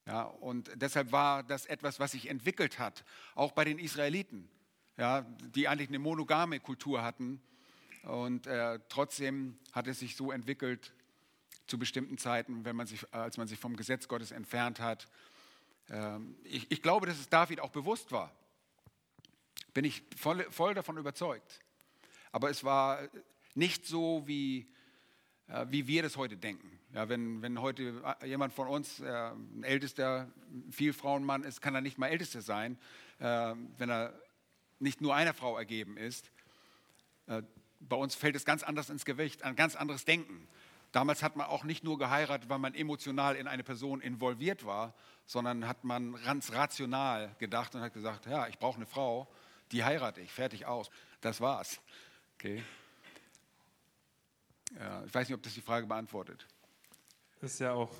Ja, und deshalb war das etwas, was sich entwickelt hat, auch bei den Israeliten, ja, die eigentlich eine monogame Kultur hatten. Und äh, trotzdem hat es sich so entwickelt zu bestimmten Zeiten, wenn man sich, als man sich vom Gesetz Gottes entfernt hat ich, ich, glaube, dass es David auch bewusst war. Bin ich voll, voll davon überzeugt. Aber es war nicht so, wie, äh, wie wir das heute denken. Ja, wenn, wenn heute jemand von uns äh, ein ältester Vielfrauenmann ist, kann er nicht mal ältester sein, äh, wenn er nicht nur einer Frau ergeben ist. Äh, bei uns fällt es ganz anders ins Gewicht, ein ganz anderes Denken. Damals hat man auch nicht nur geheiratet, weil man emotional in eine Person involviert war, sondern hat man ganz rational gedacht und hat gesagt, ja, ich brauche eine Frau, die heirate ich, fertig aus. Das war's. Okay. Ja, ich weiß nicht, ob das die Frage beantwortet. Das ist ja auch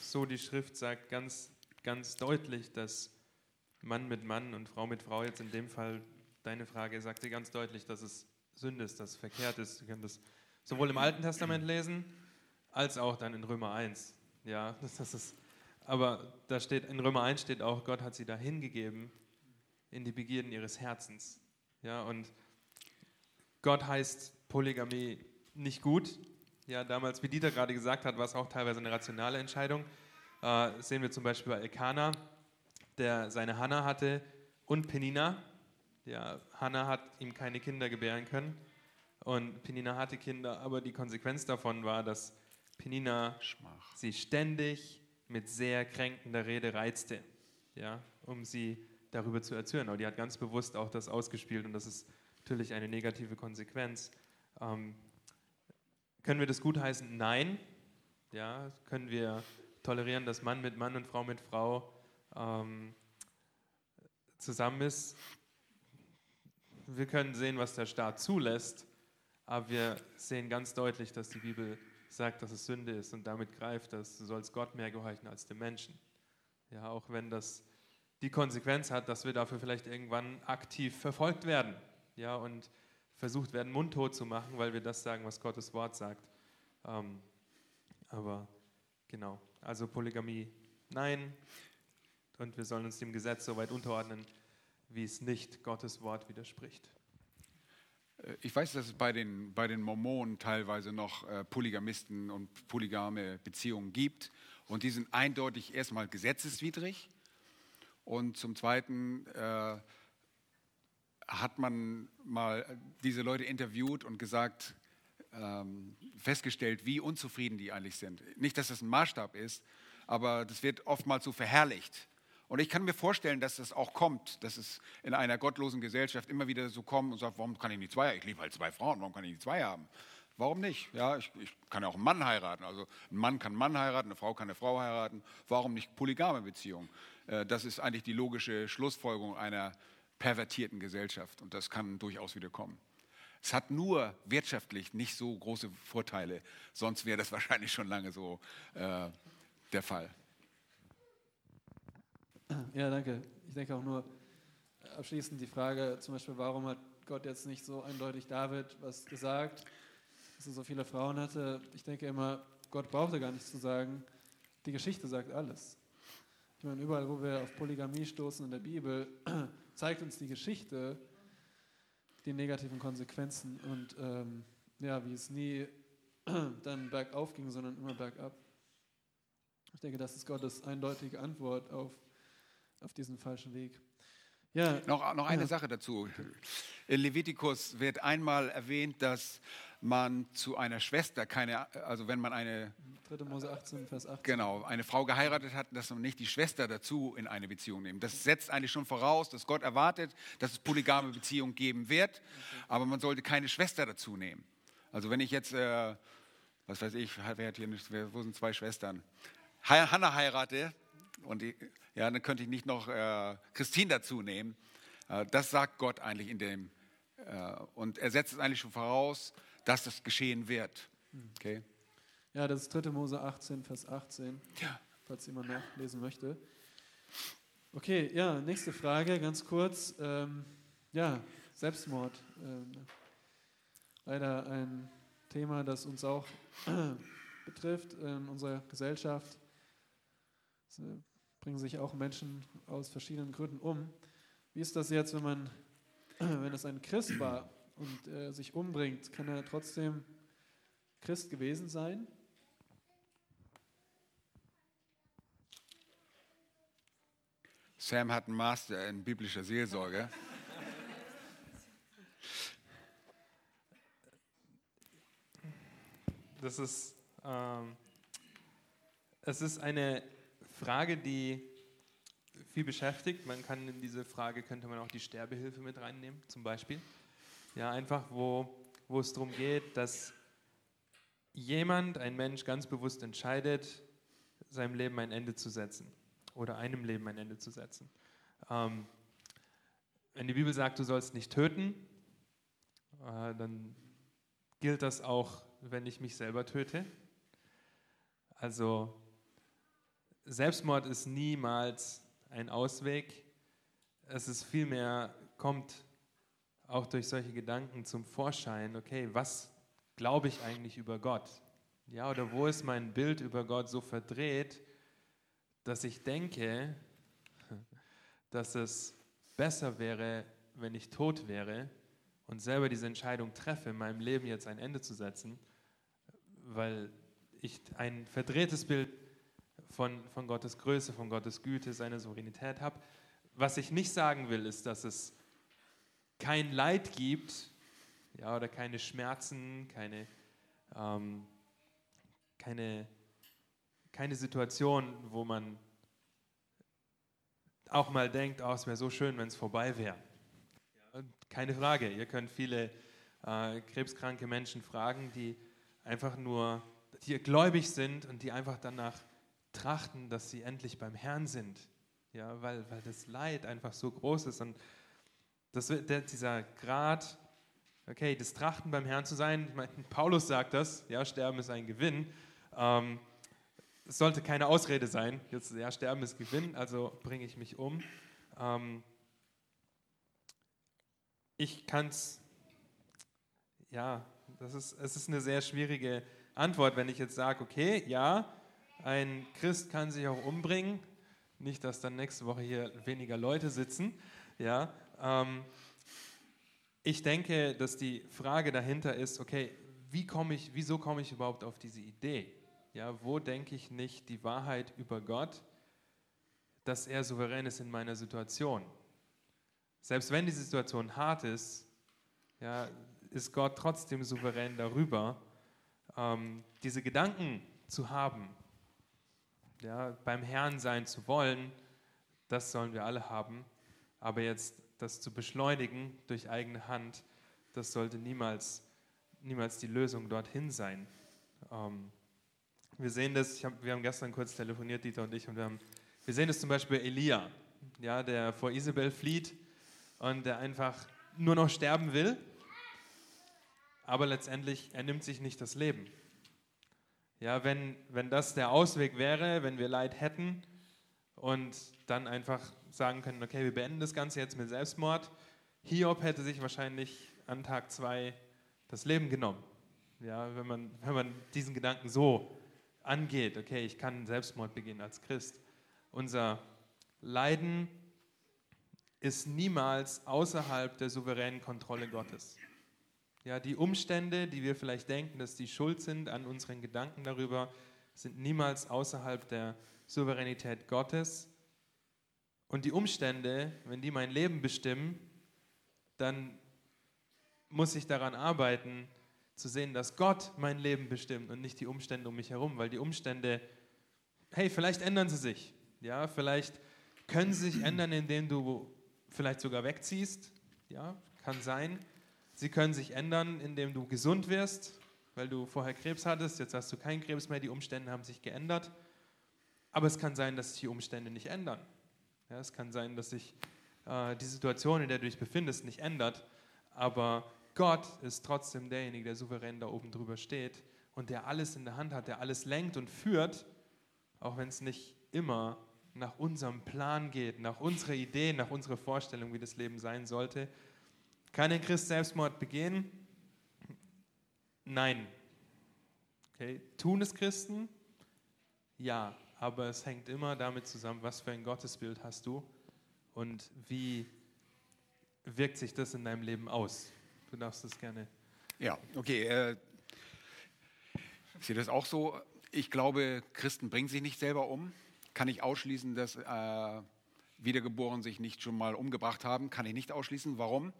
so, die Schrift sagt ganz, ganz deutlich, dass Mann mit Mann und Frau mit Frau, jetzt in dem Fall deine Frage, sagt sie ganz deutlich, dass es Sünde ist, dass es verkehrt ist. Sie können das sowohl im Alten Testament lesen, als auch dann in Römer 1. Ja, das, (laughs) das ist, aber da steht, in Römer 1 steht auch, Gott hat sie da hingegeben in die Begierden ihres Herzens. Ja, und Gott heißt Polygamie nicht gut. Ja, damals, wie Dieter gerade gesagt hat, war es auch teilweise eine rationale Entscheidung. Äh, sehen wir zum Beispiel bei Elkanah, der seine Hanna hatte und Penina. Ja, Hannah hat ihm keine Kinder gebären können. Und Penina hatte Kinder, aber die Konsequenz davon war, dass Penina Schmach. sie ständig mit sehr kränkender Rede reizte, ja, um sie darüber zu erzürnen. Aber die hat ganz bewusst auch das ausgespielt und das ist natürlich eine negative Konsequenz. Ähm, können wir das gutheißen? Nein. Ja, können wir tolerieren, dass Mann mit Mann und Frau mit Frau ähm, zusammen ist? Wir können sehen, was der Staat zulässt. Aber wir sehen ganz deutlich, dass die Bibel sagt, dass es Sünde ist und damit greift, dass du sollst Gott mehr gehorchen als dem Menschen. Ja, auch wenn das die Konsequenz hat, dass wir dafür vielleicht irgendwann aktiv verfolgt werden. Ja, und versucht werden, mundtot zu machen, weil wir das sagen, was Gottes Wort sagt. Ähm, aber genau, also Polygamie nein. Und wir sollen uns dem Gesetz so weit unterordnen, wie es nicht Gottes Wort widerspricht. Äh, ich weiß, dass es bei den, bei den Mormonen teilweise noch äh, Polygamisten und polygame Beziehungen gibt. Und die sind eindeutig erstmal gesetzeswidrig. Und zum Zweiten äh, hat man mal diese Leute interviewt und gesagt, ähm, festgestellt, wie unzufrieden die eigentlich sind. Nicht, dass das ein Maßstab ist, aber das wird oftmals so verherrlicht. Und ich kann mir vorstellen, dass das auch kommt, dass es in einer gottlosen Gesellschaft immer wieder so kommt und sagt, warum kann ich nicht zwei? Ich liebe halt zwei Frauen, warum kann ich nicht zwei haben? Warum nicht? Ja, ich, ich, kann ja auch einen Mann heiraten. Also ein Mann kann einen Mann heiraten, eine Frau kann eine Frau heiraten. Warum nicht polygame Beziehungen? Äh, das ist eigentlich die logische Schlussfolgerung einer pervertierten Gesellschaft und das kann durchaus wieder kommen. Es hat nur wirtschaftlich nicht so große Vorteile, sonst wäre das (laughs) wahrscheinlich schon lange so äh, der Fall. Ja, danke. Ich denke auch nur abschließend die Frage, zum Beispiel, warum hat Gott jetzt nicht so eindeutig David was gesagt, dass er so viele Frauen hatte? Ich denke immer, Gott brauchte gar nichts zu sagen. Die Geschichte sagt alles. Ich meine, überall, wo wir auf Polygamie stoßen in der Bibel, (clears throat) zeigt uns die Geschichte die negativen Konsequenzen und ähm, ja, wie es nie (clears throat) dann bergauf ging, sondern immer bergab. Ich denke, das ist Gottes eindeutige Antwort auf, auf diesen falschen Weg. Ja, noch, noch eine ja. Sache dazu. In Levitikus wird einmal erwähnt, dass man zu einer Schwester keine, also wenn man eine 3. Mose 18, Vers 18. Genau, eine Frau geheiratet hat, dass man nicht die Schwester dazu in eine Beziehung nimmt. Das setzt eigentlich schon voraus, dass Gott erwartet, dass es polygame Beziehungen geben wird, aber man sollte keine Schwester dazu nehmen. Also wenn ich jetzt, äh, was weiß ich, wer hat hier nicht, wo sind zwei Schwestern? Hannah heirate und die, ja, dann könnte ich nicht noch äh, Christine dazu nehmen. Äh, das sagt Gott eigentlich in dem, äh, und er setzt es eigentlich schon voraus, dass das geschehen wird. Okay? Ja, das ist 3. Mose 18, Vers 18, ja. falls jemand nachlesen möchte. Okay, ja, nächste Frage, ganz kurz. Ähm, ja, Selbstmord. Ähm, leider ein Thema, das uns auch (clears throat) betrifft in unserer Gesellschaft. Es äh, bringen sich auch Menschen aus verschiedenen Gründen um. Wie ist das jetzt, wenn man, (clears throat) wenn es ein Christ war und äh, sich umbringt, kann er trotzdem Christ gewesen sein? Sam hat einen Master in biblischer Seelsorge. Das ist, ähm, es ist eine Frage, die viel beschäftigt. Man kann in diese Frage, könnte man auch die Sterbehilfe mit reinnehmen, zum Beispiel. Ja, einfach, wo, wo es darum geht, dass jemand, ein Mensch ganz bewusst entscheidet, seinem Leben ein Ende zu setzen oder einem Leben ein Ende zu setzen. Ähm, wenn die Bibel sagt, du sollst nicht töten, äh, dann gilt das auch, wenn ich mich selber töte. Also Selbstmord ist niemals ein Ausweg. Es ist vielmehr, kommt auch durch solche Gedanken zum Vorschein, okay, was glaube ich eigentlich über Gott? Ja, oder wo ist mein Bild über Gott so verdreht, dass ich denke, (laughs) dass es besser wäre, wenn ich tot wäre und selber diese Entscheidung treffe, in meinem Leben jetzt ein Ende zu setzen, weil ich ein verdrehtes Bild von, von Gottes Größe, von Gottes Güte, seiner Souveränität habe. Was ich nicht sagen will, ist, dass es kein Leid gibt, ja, oder keine Schmerzen, keine, ähm, keine keine Situation, wo man auch mal denkt, oh, es wäre so schön, wenn es vorbei wäre. Keine Frage, ihr könnt viele äh, krebskranke Menschen fragen, die einfach nur, die gläubig sind und die einfach danach trachten, dass sie endlich beim Herrn sind. Ja, weil, weil das Leid einfach so groß ist. Und das, der, dieser Grad, okay, das Trachten beim Herrn zu sein, ich meine, Paulus sagt das, ja, Sterben ist ein Gewinn. Ähm, es sollte keine Ausrede sein, jetzt ja, sterben ist Gewinn, also bringe ich mich um. Ähm, ich kann es, ja, das ist, es ist eine sehr schwierige Antwort, wenn ich jetzt sage, okay, ja, ein Christ kann sich auch umbringen, nicht, dass dann nächste Woche hier weniger Leute sitzen, ja. Ähm, ich denke, dass die Frage dahinter ist, okay, wie komme ich, wieso komme ich überhaupt auf diese Idee? Ja, wo denke ich nicht die Wahrheit über Gott, dass er souverän ist in meiner Situation? Selbst wenn die Situation hart ist, ja, ist Gott trotzdem souverän darüber, ähm, diese Gedanken zu haben, ja, beim Herrn sein zu wollen, das sollen wir alle haben. Aber jetzt das zu beschleunigen durch eigene Hand, das sollte niemals, niemals die Lösung dorthin sein. Ähm, wir sehen das, hab, wir haben gestern kurz telefoniert, Dieter und ich, und wir, haben, wir sehen das zum Beispiel Elia, ja, der vor Isabel flieht und der einfach nur noch sterben will, aber letztendlich, er nimmt sich nicht das Leben. Ja, wenn, wenn das der Ausweg wäre, wenn wir Leid hätten und dann einfach sagen können, okay, wir beenden das Ganze jetzt mit Selbstmord. Hiob hätte sich wahrscheinlich an Tag zwei das Leben genommen. Ja, wenn man, wenn man diesen Gedanken so angeht, okay, ich kann Selbstmord begehen als Christ. Unser Leiden ist niemals außerhalb der souveränen Kontrolle Gottes. Ja, die Umstände, die wir vielleicht denken, dass die schuld sind an unseren Gedanken darüber, sind niemals außerhalb der Souveränität Gottes. Und die Umstände, wenn die mein Leben bestimmen, dann muss ich daran arbeiten, zu sehen, dass Gott mein Leben bestimmt und nicht die Umstände um mich herum, weil die Umstände, hey, vielleicht ändern sie sich. Ja, vielleicht können sie sich ändern, indem du vielleicht sogar wegziehst. Ja, kann sein. Sie können sich ändern, indem du gesund wirst, weil du vorher Krebs hattest, jetzt hast du keinen Krebs mehr, die Umstände haben sich geändert. Aber es kann sein, dass sich die Umstände nicht ändern. Ja, es kann sein, dass sich äh, die Situation, in der du dich befindest, nicht ändert, aber Gott ist trotzdem derjenige, der souverän da oben drüber steht und der alles in der Hand hat, der alles lenkt und führt, auch wenn es nicht immer nach unserem Plan geht, nach unserer Idee, nach unserer Vorstellung, wie das Leben sein sollte. Kann ein Christ Selbstmord begehen? Nein. Okay. Tun es Christen? Ja aber es hängt immer damit zusammen, was für ein Gottesbild hast du und wie wirkt sich das in deinem Leben aus. Du darfst das gerne. Ja, okay. Äh, ich sehe das auch so. Ich glaube, Christen bringen sich nicht selber um. Kann ich ausschließen, dass äh, Wiedergeborene sich nicht schon mal umgebracht haben? Kann ich nicht ausschließen. Warum?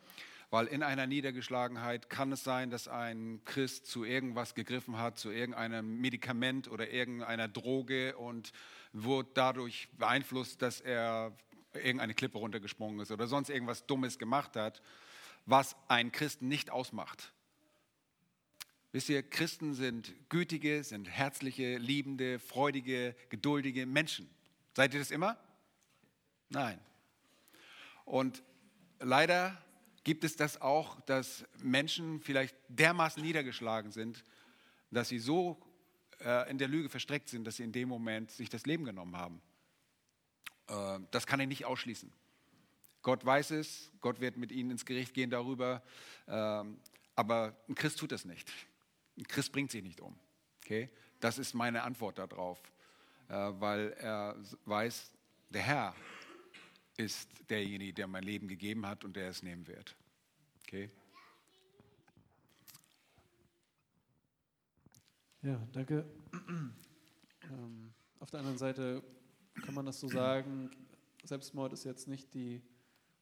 Weil in einer Niedergeschlagenheit kann es sein, dass ein Christ zu irgendwas gegriffen hat, zu irgendeinem Medikament oder irgendeiner Droge und wurde dadurch beeinflusst, dass er irgendeine Klippe runtergesprungen ist oder sonst irgendwas Dummes gemacht hat, was einen Christen nicht ausmacht. Wisst ihr, Christen sind gütige, sind herzliche, liebende, freudige, geduldige Menschen. Seid ihr das immer? Nein. Und leider Gibt es das auch, dass Menschen vielleicht dermaßen niedergeschlagen sind, dass sie so äh, in der Lüge verstreckt sind, dass sie in dem Moment sich das Leben genommen haben? Äh, das kann ich nicht ausschließen. Gott weiß es, Gott wird mit ihnen ins Gericht gehen darüber, äh, aber ein Christ tut das nicht. Ein Christ bringt sich nicht um. Okay? Das ist meine Antwort darauf, äh, weil er weiß, der Herr ist derjenige, der mein Leben gegeben hat und der es nehmen wird. Okay? Ja, danke. Ähm, auf der anderen Seite kann man das so sagen, Selbstmord ist jetzt nicht die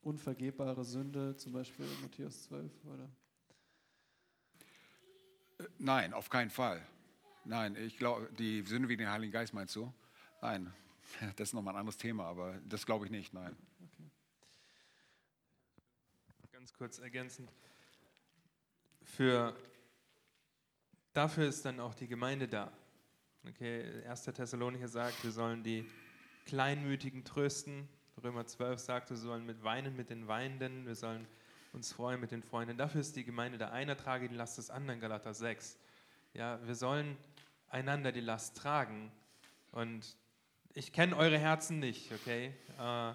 unvergebbare Sünde, zum Beispiel in Matthäus 12, oder? Äh, nein, auf keinen Fall. Nein, ich glaube, die Sünde wie den Heiligen Geist meinst du? Nein, das ist nochmal ein anderes Thema, aber das glaube ich nicht, nein. Okay. Ganz kurz ergänzend. Für, dafür ist dann auch die Gemeinde da. Okay, 1. Thessalonicher sagt, wir sollen die Kleinmütigen trösten. Römer 12 sagt, wir sollen mit weinen mit den Weinenden, wir sollen uns freuen mit den Freunden. Dafür ist die Gemeinde da. Einer trage die Last des anderen, Galater 6. Ja, wir sollen einander die Last tragen. Und ich kenne eure Herzen nicht, okay? Äh,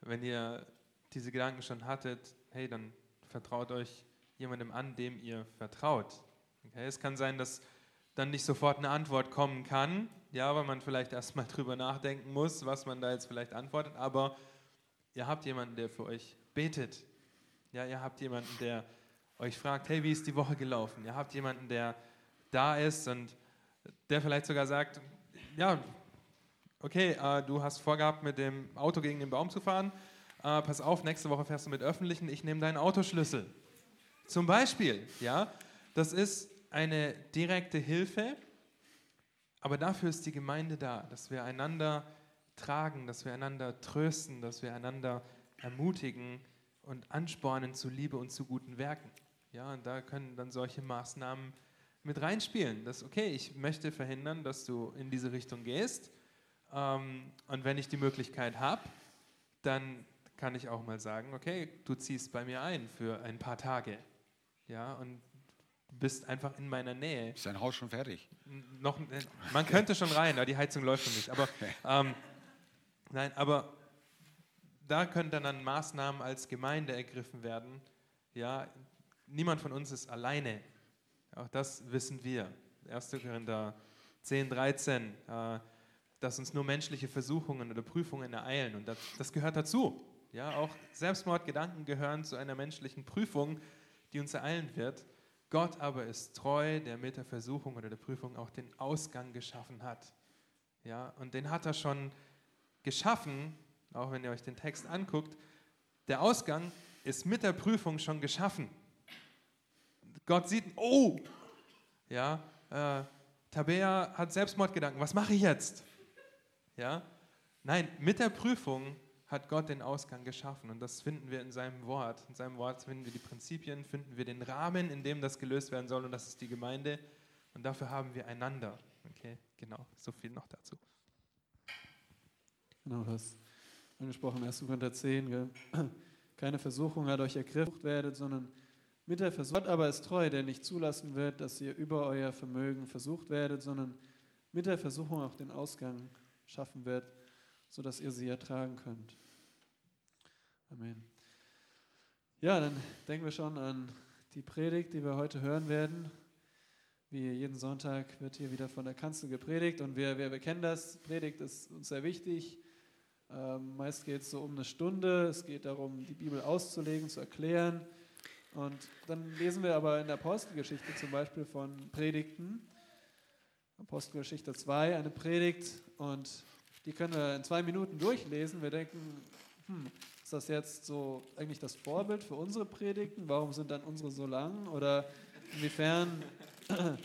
wenn ihr diese Gedanken schon hattet, hey, dann vertraut euch jemandem an, dem ihr vertraut. Okay? Es kann sein, dass dann nicht sofort eine Antwort kommen kann, ja, weil man vielleicht (laughs) erstmal drüber nachdenken muss, was man da jetzt vielleicht antwortet, aber ihr habt jemanden, der für euch betet. Ja, ihr habt jemanden, der euch fragt, hey, wie ist die Woche gelaufen? Ihr habt jemanden, der da ist und der vielleicht sogar sagt, ja, okay, äh, du hast vorgehabt, mit dem Auto gegen den Baum zu fahren. Äh, pass auf, nächste Woche fährst du mit öffentlichen, ich nehme deinen Autoschlüssel. Zum Beispiel, ja, das ist eine direkte Hilfe, aber dafür ist die Gemeinde da, dass wir einander tragen, dass wir einander trösten, dass wir einander ermutigen und anspornen zu Liebe und zu guten Werken. Ja, und da können dann solche Maßnahmen mit reinspielen. Dass, okay, ich möchte verhindern, dass du in diese Richtung gehst. Ähm, und wenn ich die Möglichkeit habe, dann kann ich auch mal sagen, okay, du ziehst bei mir ein für ein paar Tage. Ja, und bist einfach in meiner Nähe. Ist dein Haus schon fertig? Noch, man könnte schon rein, aber die Heizung läuft noch nicht. Aber (laughs) ähm, nein, aber da können dann Maßnahmen als Gemeinde ergriffen werden. Ja, niemand von uns ist alleine. Auch das wissen wir. 1. Korinther 10, 13, äh, dass uns nur menschliche Versuchungen oder Prüfungen ereilen. Und das, das gehört dazu. Ja, auch Selbstmordgedanken gehören zu einer menschlichen Prüfung, die uns ereilen wird. Gott aber ist treu, der mit der Versuchung oder der Prüfung auch den Ausgang geschaffen hat. Ja, und den hat er schon geschaffen, auch wenn ihr euch den Text anguckt. Der Ausgang ist mit der Prüfung schon geschaffen. Gott sieht, oh, ja, äh, Tabea hat Selbstmordgedanken, was mache ich jetzt? Ja, nein, mit der Prüfung hat Gott den Ausgang geschaffen und das finden wir in seinem Wort. In seinem Wort finden wir die Prinzipien, finden wir den Rahmen, in dem das gelöst werden soll und das ist die Gemeinde und dafür haben wir einander. Okay, genau, so viel noch dazu. Genau, du hast angesprochen, 1. Korinther 10, gell? keine Versuchung hat euch ergriffen werdet, sondern mit der Versuchung. Gott aber ist treu, der nicht zulassen wird, dass ihr über euer Vermögen versucht werdet, sondern mit der Versuchung auch den Ausgang schaffen wird, sodass ihr sie ertragen könnt. Amen. Ja, dann denken wir schon an die Predigt, die wir heute hören werden. Wie jeden Sonntag wird hier wieder von der Kanzel gepredigt und wir, wir, kennen das. Predigt ist uns sehr wichtig. Ähm, meist geht es so um eine Stunde. Es geht darum, die Bibel auszulegen, zu erklären. Und dann lesen wir aber in der Apostelgeschichte zum Beispiel von Predigten. Apostelgeschichte 2, eine Predigt und die können wir in zwei Minuten durchlesen. Wir denken, hm, ist das jetzt so eigentlich das Vorbild für unsere Predigten? Warum sind dann unsere so lang? Oder inwiefern (clears throat)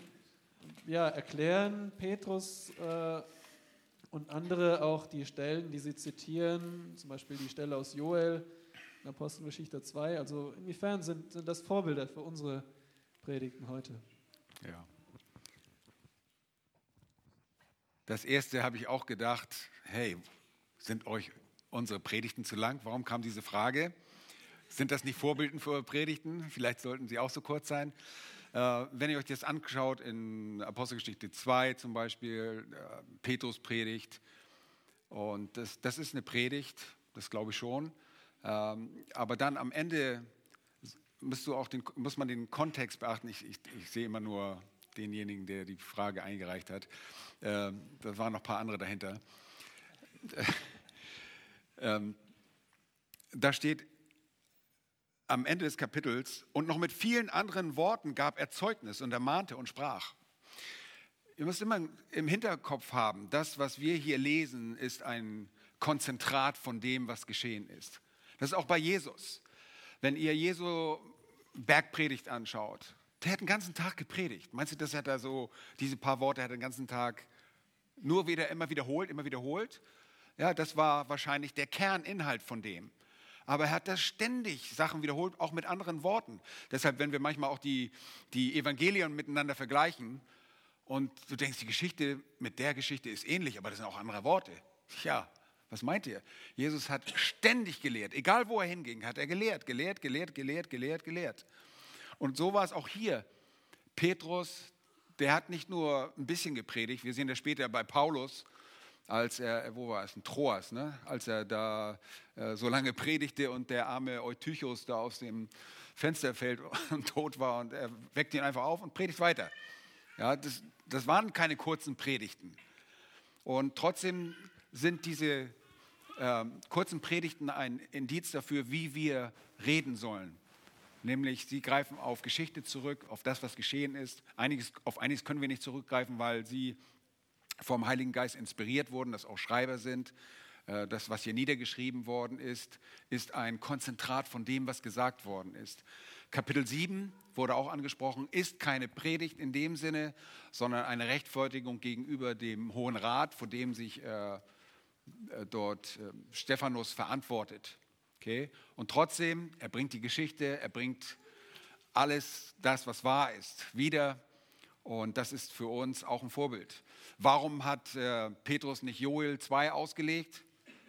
ja, erklären Petrus äh, und andere auch die Stellen, die sie zitieren, zum Beispiel die Stelle aus Joel in Apostelgeschichte 2. Also inwiefern sind, sind das Vorbilder für unsere Predigten heute? Ja. Das erste habe ich auch gedacht, hey, sind euch unsere Predigten zu lang? Warum kam diese Frage? Sind das nicht Vorbilden für eure Predigten? Vielleicht sollten sie auch so kurz sein. Äh, wenn ihr euch das anschaut in Apostelgeschichte 2 zum Beispiel, äh, Petrus Predigt, und das, das ist eine Predigt, das glaube ich schon. Ähm, aber dann am Ende musst du auch den, muss man den Kontext beachten. Ich, ich, ich sehe immer nur denjenigen, der die Frage eingereicht hat. Ähm, da waren noch ein paar andere dahinter. (laughs) Ähm, da steht am Ende des Kapitels, und noch mit vielen anderen Worten gab er Zeugnis und ermahnte und sprach. Ihr müsst immer im Hinterkopf haben, das, was wir hier lesen, ist ein Konzentrat von dem, was geschehen ist. Das ist auch bei Jesus. Wenn ihr Jesu Bergpredigt anschaut, der hat den ganzen Tag gepredigt. Meinst du, das hat er so, diese paar Worte hat den ganzen Tag nur wieder immer wiederholt, immer wiederholt? Ja, das war wahrscheinlich der Kerninhalt von dem. Aber er hat das ständig Sachen wiederholt, auch mit anderen Worten. Deshalb, wenn wir manchmal auch die, die Evangelien miteinander vergleichen und du denkst, die Geschichte mit der Geschichte ist ähnlich, aber das sind auch andere Worte. Ja, was meint ihr? Jesus hat ständig gelehrt, egal wo er hinging, hat er gelehrt, gelehrt, gelehrt, gelehrt, gelehrt, gelehrt. Und so war es auch hier. Petrus, der hat nicht nur ein bisschen gepredigt, wir sehen das später bei Paulus, als er, wo war es, in Troas, ne? als er da äh, so lange predigte und der arme Eutychus da aus dem Fenster fällt und (laughs) tot war und er weckt ihn einfach auf und predigt weiter. Ja, das, das waren keine kurzen Predigten. Und trotzdem sind diese äh, kurzen Predigten ein Indiz dafür, wie wir reden sollen. Nämlich, sie greifen auf Geschichte zurück, auf das, was geschehen ist. Einiges, auf einiges können wir nicht zurückgreifen, weil sie vom Heiligen Geist inspiriert wurden, dass auch Schreiber sind. Äh, das, was hier niedergeschrieben worden ist, ist ein Konzentrat von dem, was gesagt worden ist. Kapitel 7 wurde auch angesprochen, ist keine Predigt in dem Sinne, sondern eine Rechtfertigung gegenüber dem Hohen Rat, vor dem sich äh, äh dort äh, Stephanus verantwortet. Okay? Und trotzdem, er bringt die Geschichte, er bringt alles das, was wahr ist, wieder. Und das ist für uns auch ein Vorbild. Warum hat äh, Petrus nicht Joel 2 ausgelegt?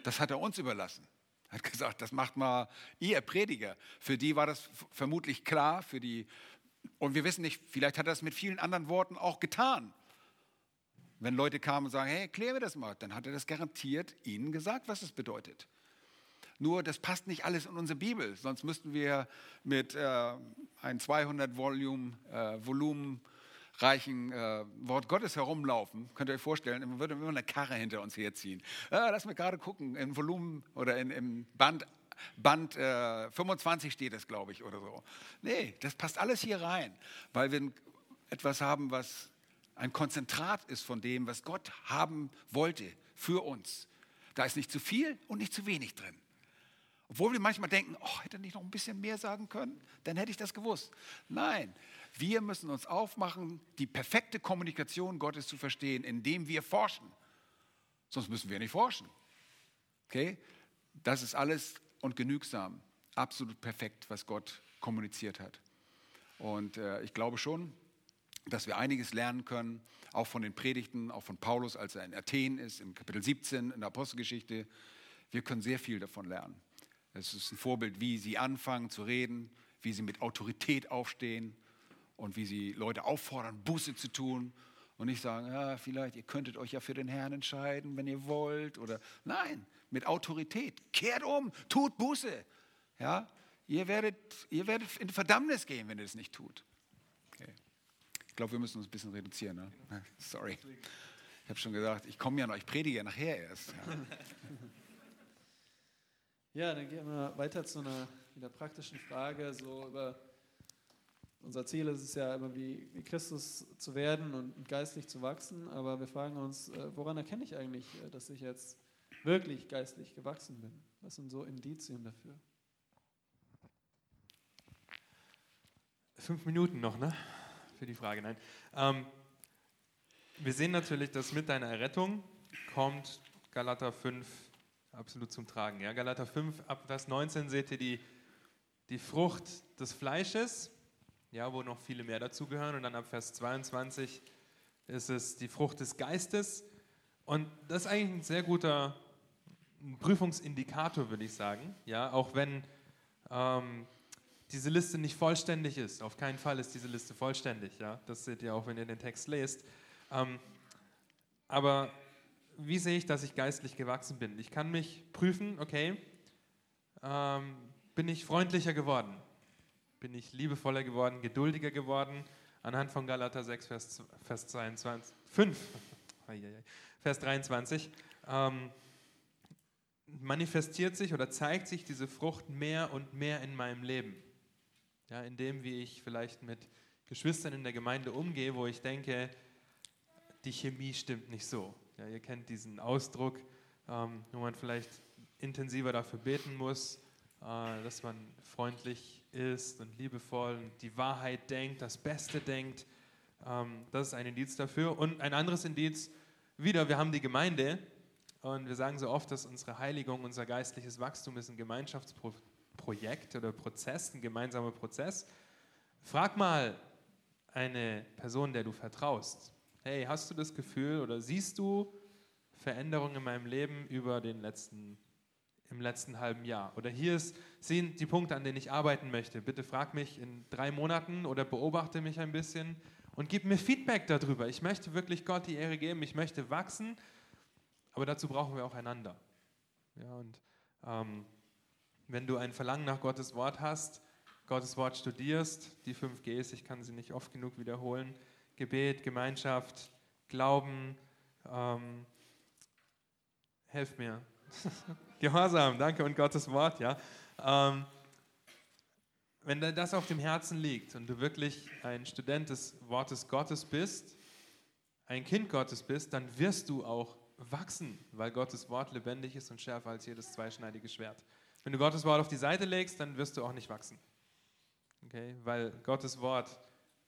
Das hat er uns überlassen. Er hat (laughs) gesagt, das macht mal ihr Prediger. Für die war das vermutlich klar, für die, und wir wissen nicht, vielleicht hat er das mit vielen anderen Worten auch getan. Wenn Leute kamen und sagen, hey, klär mir das mal, dann hat er das garantiert ihnen gesagt, was es bedeutet. Nur das passt nicht alles in unsere Bibel, sonst müssten wir mit äh, einem 200 Volumen, äh, Volumen reichen äh, Wort Gottes herumlaufen. Könnt ihr euch vorstellen, man würde immer eine Karre hinter uns herziehen. Ja, lass mir gerade gucken, im Volumen oder in, im Band, Band äh, 25 steht es, glaube ich, oder so. Nee, das passt alles hier rein, weil wir etwas haben, was ein Konzentrat ist von dem, was Gott haben wollte für uns. Da ist nicht zu viel und nicht zu wenig drin. Obwohl wir manchmal denken, oh, hätte nicht noch ein bisschen mehr sagen können, dann hätte ich das gewusst. Nein, wir müssen uns aufmachen, die perfekte Kommunikation Gottes zu verstehen, indem wir forschen. Sonst müssen wir nicht forschen. Okay? Das ist alles und genügsam, absolut perfekt, was Gott kommuniziert hat. Und äh, ich glaube schon, dass wir einiges lernen können, auch von den Predigten, auch von Paulus, als er in Athen ist, im Kapitel 17 in der Apostelgeschichte. Wir können sehr viel davon lernen. Es ist ein Vorbild, wie sie anfangen zu reden, wie sie mit Autorität aufstehen und wie sie Leute auffordern, Buße zu tun und nicht sagen, ja, vielleicht, ihr könntet euch ja für den Herrn entscheiden, wenn ihr wollt. Oder nein, mit Autorität. Kehrt um, tut Buße. Ja, ihr werdet, ihr werdet in Verdammnis gehen, wenn ihr es nicht tut. Okay. Ich glaube, wir müssen uns ein bisschen reduzieren. Ne? (laughs) Sorry. Ich habe schon gesagt, ich komme ja noch, ich predige ja nachher erst. Ja. Ja, dann gehen wir weiter zu einer wieder praktischen Frage. So über unser Ziel ist es ja immer, wie, wie Christus zu werden und geistlich zu wachsen. Aber wir fragen uns, äh, woran erkenne ich eigentlich, äh, dass ich jetzt wirklich geistlich gewachsen bin? Was sind so Indizien dafür? Fünf Minuten noch, ne? Für die Frage, nein. Ähm, wir sehen natürlich, dass mit deiner Errettung kommt Galater 5, absolut zum Tragen. Ja, Galater 5, ab Vers 19 seht ihr die, die Frucht des Fleisches, ja, wo noch viele mehr dazugehören. Und dann ab Vers 22 ist es die Frucht des Geistes. Und das ist eigentlich ein sehr guter Prüfungsindikator, würde ich sagen. Ja, auch wenn ähm, diese Liste nicht vollständig ist. Auf keinen Fall ist diese Liste vollständig. Ja, das seht ihr auch, wenn ihr den Text lest. Ähm, aber wie sehe ich, dass ich geistlich gewachsen bin? Ich kann mich prüfen, okay, ähm, bin ich freundlicher geworden? Bin ich liebevoller geworden, geduldiger geworden? Anhand von Galater 6, Vers, Vers 22, 5, (laughs) Vers 23, ähm, manifestiert sich oder zeigt sich diese Frucht mehr und mehr in meinem Leben. Ja, in dem, wie ich vielleicht mit Geschwistern in der Gemeinde umgehe, wo ich denke, die Chemie stimmt nicht so. Ja, ihr kennt diesen Ausdruck, ähm, wo man vielleicht intensiver dafür beten muss, äh, dass man freundlich ist und liebevoll und die Wahrheit denkt, das Beste denkt. Ähm, das ist ein Indiz dafür. Und ein anderes Indiz, wieder, wir haben die Gemeinde und wir sagen so oft, dass unsere Heiligung, unser geistliches Wachstum ist ein Gemeinschaftsprojekt oder Prozess, ein gemeinsamer Prozess. Frag mal eine Person, der du vertraust, hey, hast du das Gefühl oder siehst du Veränderungen in meinem Leben über den letzten, im letzten halben Jahr? Oder hier ist, sind die Punkte, an denen ich arbeiten möchte. Bitte frag mich in drei Monaten oder beobachte mich ein bisschen und gib mir Feedback darüber. Ich möchte wirklich Gott die Ehre geben, ich möchte wachsen, aber dazu brauchen wir auch einander. Ja, und ähm, wenn du ein Verlangen nach Gottes Wort hast, Gottes Wort studierst, die 5 Gs, ich kann sie nicht oft genug wiederholen, Gebet, Gemeinschaft, Glauben. Ähm, helft mir. (laughs) Gehorsam, danke und Gottes Wort, ja. Ähm, wenn das auf dem Herzen liegt und du wirklich ein Student des Wortes Gottes bist, ein Kind Gottes bist, dann wirst du auch wachsen, weil Gottes Wort lebendig ist und schärfer als jedes zweischneidige Schwert. Wenn du Gottes Wort auf die Seite legst, dann wirst du auch nicht wachsen. Okay? Weil Gottes Wort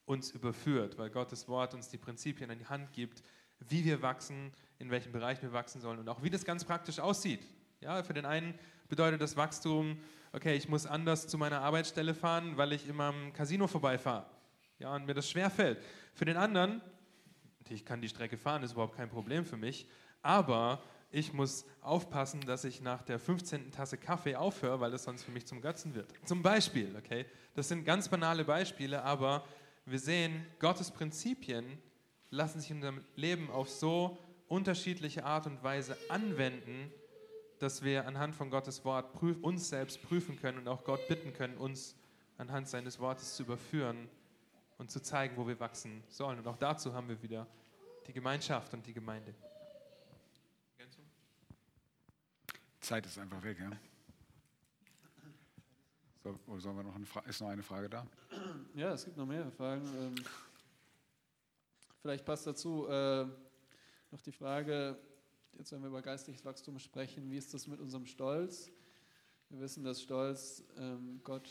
uns überführt, weil Gottes Wort uns die Prinzipien in die Hand gibt, wie wir wachsen, in welchem Bereich wir wachsen sollen und auch wie das ganz praktisch aussieht. Ja, für den einen bedeutet das Wachstum, okay, ich muss anders zu meiner Arbeitsstelle fahren, weil ich immer am Casino vorbeifahre. Ja, und mir das schwer fällt. Für den anderen, ich kann die Strecke fahren, ist überhaupt kein Problem für mich, aber ich muss aufpassen, dass ich nach der 15. Tasse Kaffee aufhöre, weil das sonst für mich zum Götzen wird. Zum Beispiel, okay? Das sind ganz banale Beispiele, aber wir sehen, Gottes Prinzipien lassen sich in unserem Leben auf so unterschiedliche Art und Weise anwenden, dass wir anhand von Gottes Wort uns selbst prüfen können und auch Gott bitten können, uns anhand seines Wortes zu überführen und zu zeigen, wo wir wachsen sollen. Und auch dazu haben wir wieder die Gemeinschaft und die Gemeinde. Zeit ist einfach weg, ja? So, sollen wir noch eine Frage? Ist noch eine Frage da? Ja, es gibt noch mehrere Fragen. Ähm, vielleicht passt dazu äh, noch die Frage, jetzt wenn wir über geistliches Wachstum sprechen, wie ist das mit unserem Stolz? Wir wissen, dass Stolz ähm, Gott,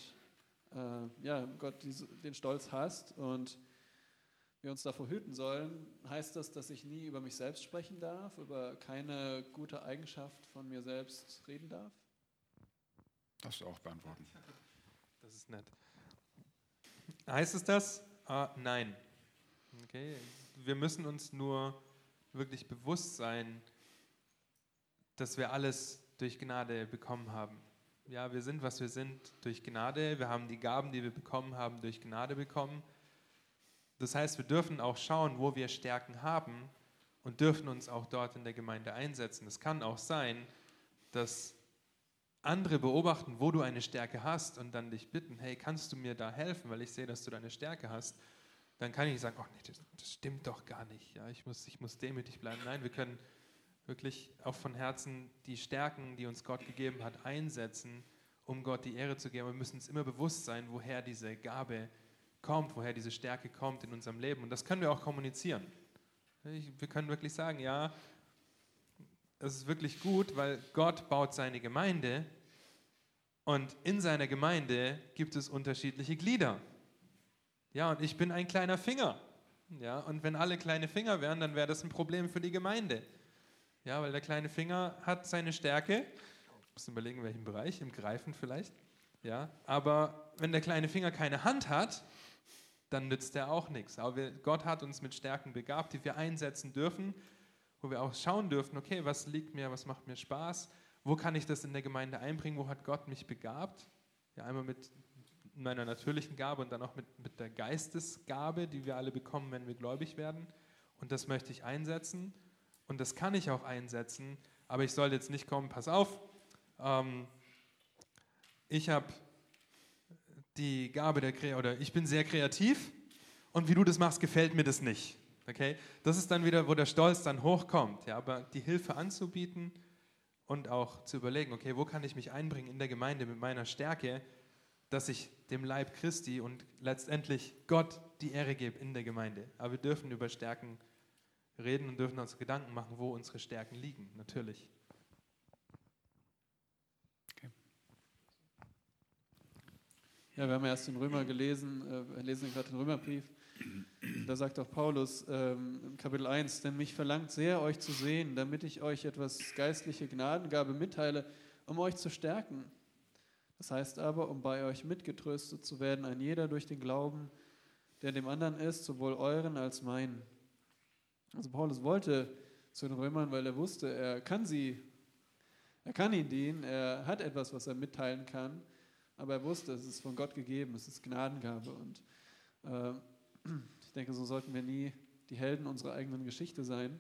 äh, ja, Gott diese, den Stolz hasst und wir uns davor hüten sollen. Heißt das, dass ich nie über mich selbst sprechen darf, über keine gute Eigenschaft von mir selbst reden darf? Das auch beantworten. Das ist nett. Heißt es das? Uh, nein. Okay. Wir müssen uns nur wirklich bewusst sein, dass wir alles durch Gnade bekommen haben. Ja, wir sind, was wir sind, durch Gnade. Wir haben die Gaben, die wir bekommen haben, durch Gnade bekommen. Das heißt, wir dürfen auch schauen, wo wir Stärken haben und dürfen uns auch dort in der Gemeinde einsetzen. Es kann auch sein, dass andere beobachten, wo du eine Stärke hast und dann dich bitten, hey, kannst du mir da helfen, weil ich sehe, dass du deine Stärke hast, dann kann ich nicht sagen, oh nee, das, das stimmt doch gar nicht. Ja, ich, muss, ich muss demütig bleiben. Nein, wir können wirklich auch von Herzen die Stärken, die uns Gott gegeben hat, einsetzen, um Gott die Ehre zu geben. Wir müssen uns immer bewusst sein, woher diese Gabe kommt, woher diese Stärke kommt in unserem Leben. Und das können wir auch kommunizieren. Wir können wirklich sagen, ja, es ist wirklich gut, weil Gott baut seine Gemeinde und in seiner Gemeinde gibt es unterschiedliche Glieder. Ja, und ich bin ein kleiner Finger. Ja, und wenn alle kleine Finger wären, dann wäre das ein Problem für die Gemeinde. Ja, weil der kleine Finger hat seine Stärke. Ich muss überlegen, in welchem Bereich, im Greifen vielleicht. Ja, aber wenn der kleine Finger keine Hand hat, dann nützt er auch nichts. Aber wir, Gott hat uns mit Stärken begabt, die wir einsetzen dürfen, wo wir auch schauen dürfen, okay, was liegt mir, was macht mir Spaß, wo kann ich das in der Gemeinde einbringen, wo hat Gott mich begabt? Ja, einmal mit meiner natürlichen Gabe und dann auch mit, mit der Geistesgabe, die wir alle bekommen, wenn wir gläubig werden. Und das möchte ich einsetzen und das kann ich auch einsetzen, aber ich soll jetzt nicht kommen, pass auf, ähm, ich habe die Gabe der Kreativität, oder ich bin sehr kreativ und wie du das machst, gefällt mir das nicht. Okay? Das ist dann wieder, wo der Stolz dann hochkommt. Ja? Aber die Hilfe anzubieten und auch zu überlegen, okay, wo kann ich mich einbringen in der Gemeinde mit meiner Stärke, dass ich dem Leib Christi und letztendlich Gott die Ehre gebe in der Gemeinde. Aber wir dürfen über Stärken reden und dürfen uns Gedanken machen, wo unsere Stärken liegen, natürlich. Ja, wir haben erst den Römer gelesen, äh, wir lesen gerade den Römerbrief. Da sagt auch Paulus ähm, im Kapitel 1, denn mich verlangt sehr, euch zu sehen, damit ich euch etwas geistliche Gnadengabe mitteile, um euch zu stärken. Das heißt aber, um bei euch mitgetröstet zu werden, ein jeder durch den Glauben, der dem anderen ist, sowohl euren als meinen. Also Paulus wollte zu den Römern, weil er wusste, er kann sie, er kann ihnen dienen, er hat etwas, was er mitteilen kann aber er wusste, es ist von Gott gegeben, es ist Gnadengabe. Und äh, ich denke, so sollten wir nie die Helden unserer eigenen Geschichte sein.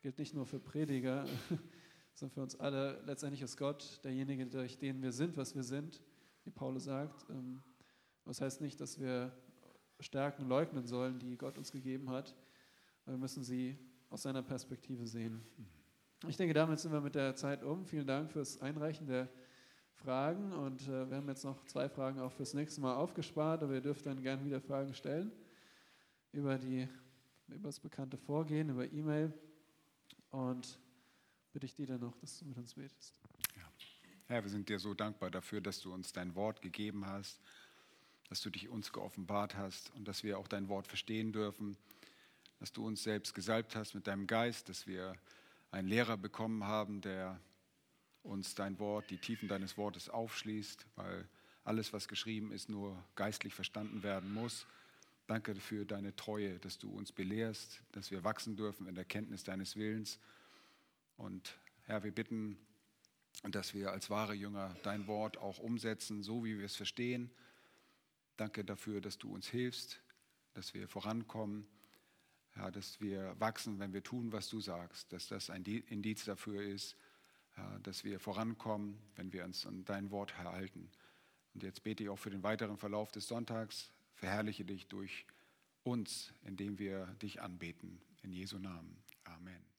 Gilt nicht nur für Prediger, (laughs) sondern für uns alle. Letztendlich ist Gott derjenige, durch den wir sind, was wir sind, wie Paulus sagt. Ähm, das heißt nicht, dass wir Stärken leugnen sollen, die Gott uns gegeben hat. Wir müssen sie aus seiner Perspektive sehen. Ich denke, damit sind wir mit der Zeit um. Vielen Dank fürs Einreichen der Fragen und äh, wir haben jetzt noch zwei Fragen auch fürs nächste Mal aufgespart, aber ihr dürft dann gerne wieder Fragen stellen über, die, über das bekannte Vorgehen, über E-Mail und bitte ich dir dann noch, dass du mit uns betest. Ja. Herr, wir sind dir so dankbar dafür, dass du uns dein Wort gegeben hast, dass du dich uns geoffenbart hast und dass wir auch dein Wort verstehen dürfen, dass du uns selbst gesalbt hast mit deinem Geist, dass wir einen Lehrer bekommen haben, der uns dein Wort, die Tiefen deines Wortes aufschließt, weil alles, was geschrieben ist, nur geistlich verstanden werden muss. Danke für deine Treue, dass du uns belehrst, dass wir wachsen dürfen in der Kenntnis deines Willens. Und Herr, wir bitten, dass wir als wahre Jünger dein Wort auch umsetzen, so wie wir es verstehen. Danke dafür, dass du uns hilfst, dass wir vorankommen, ja, dass wir wachsen, wenn wir tun, was du sagst, dass das ein Indiz dafür ist, ja, dass wir vorankommen, wenn wir uns an dein Wort erhalten. Und jetzt bete ich auch für den weiteren Verlauf des Sonntags. Verherrliche dich durch uns, indem wir dich anbeten. In Jesu Namen. Amen.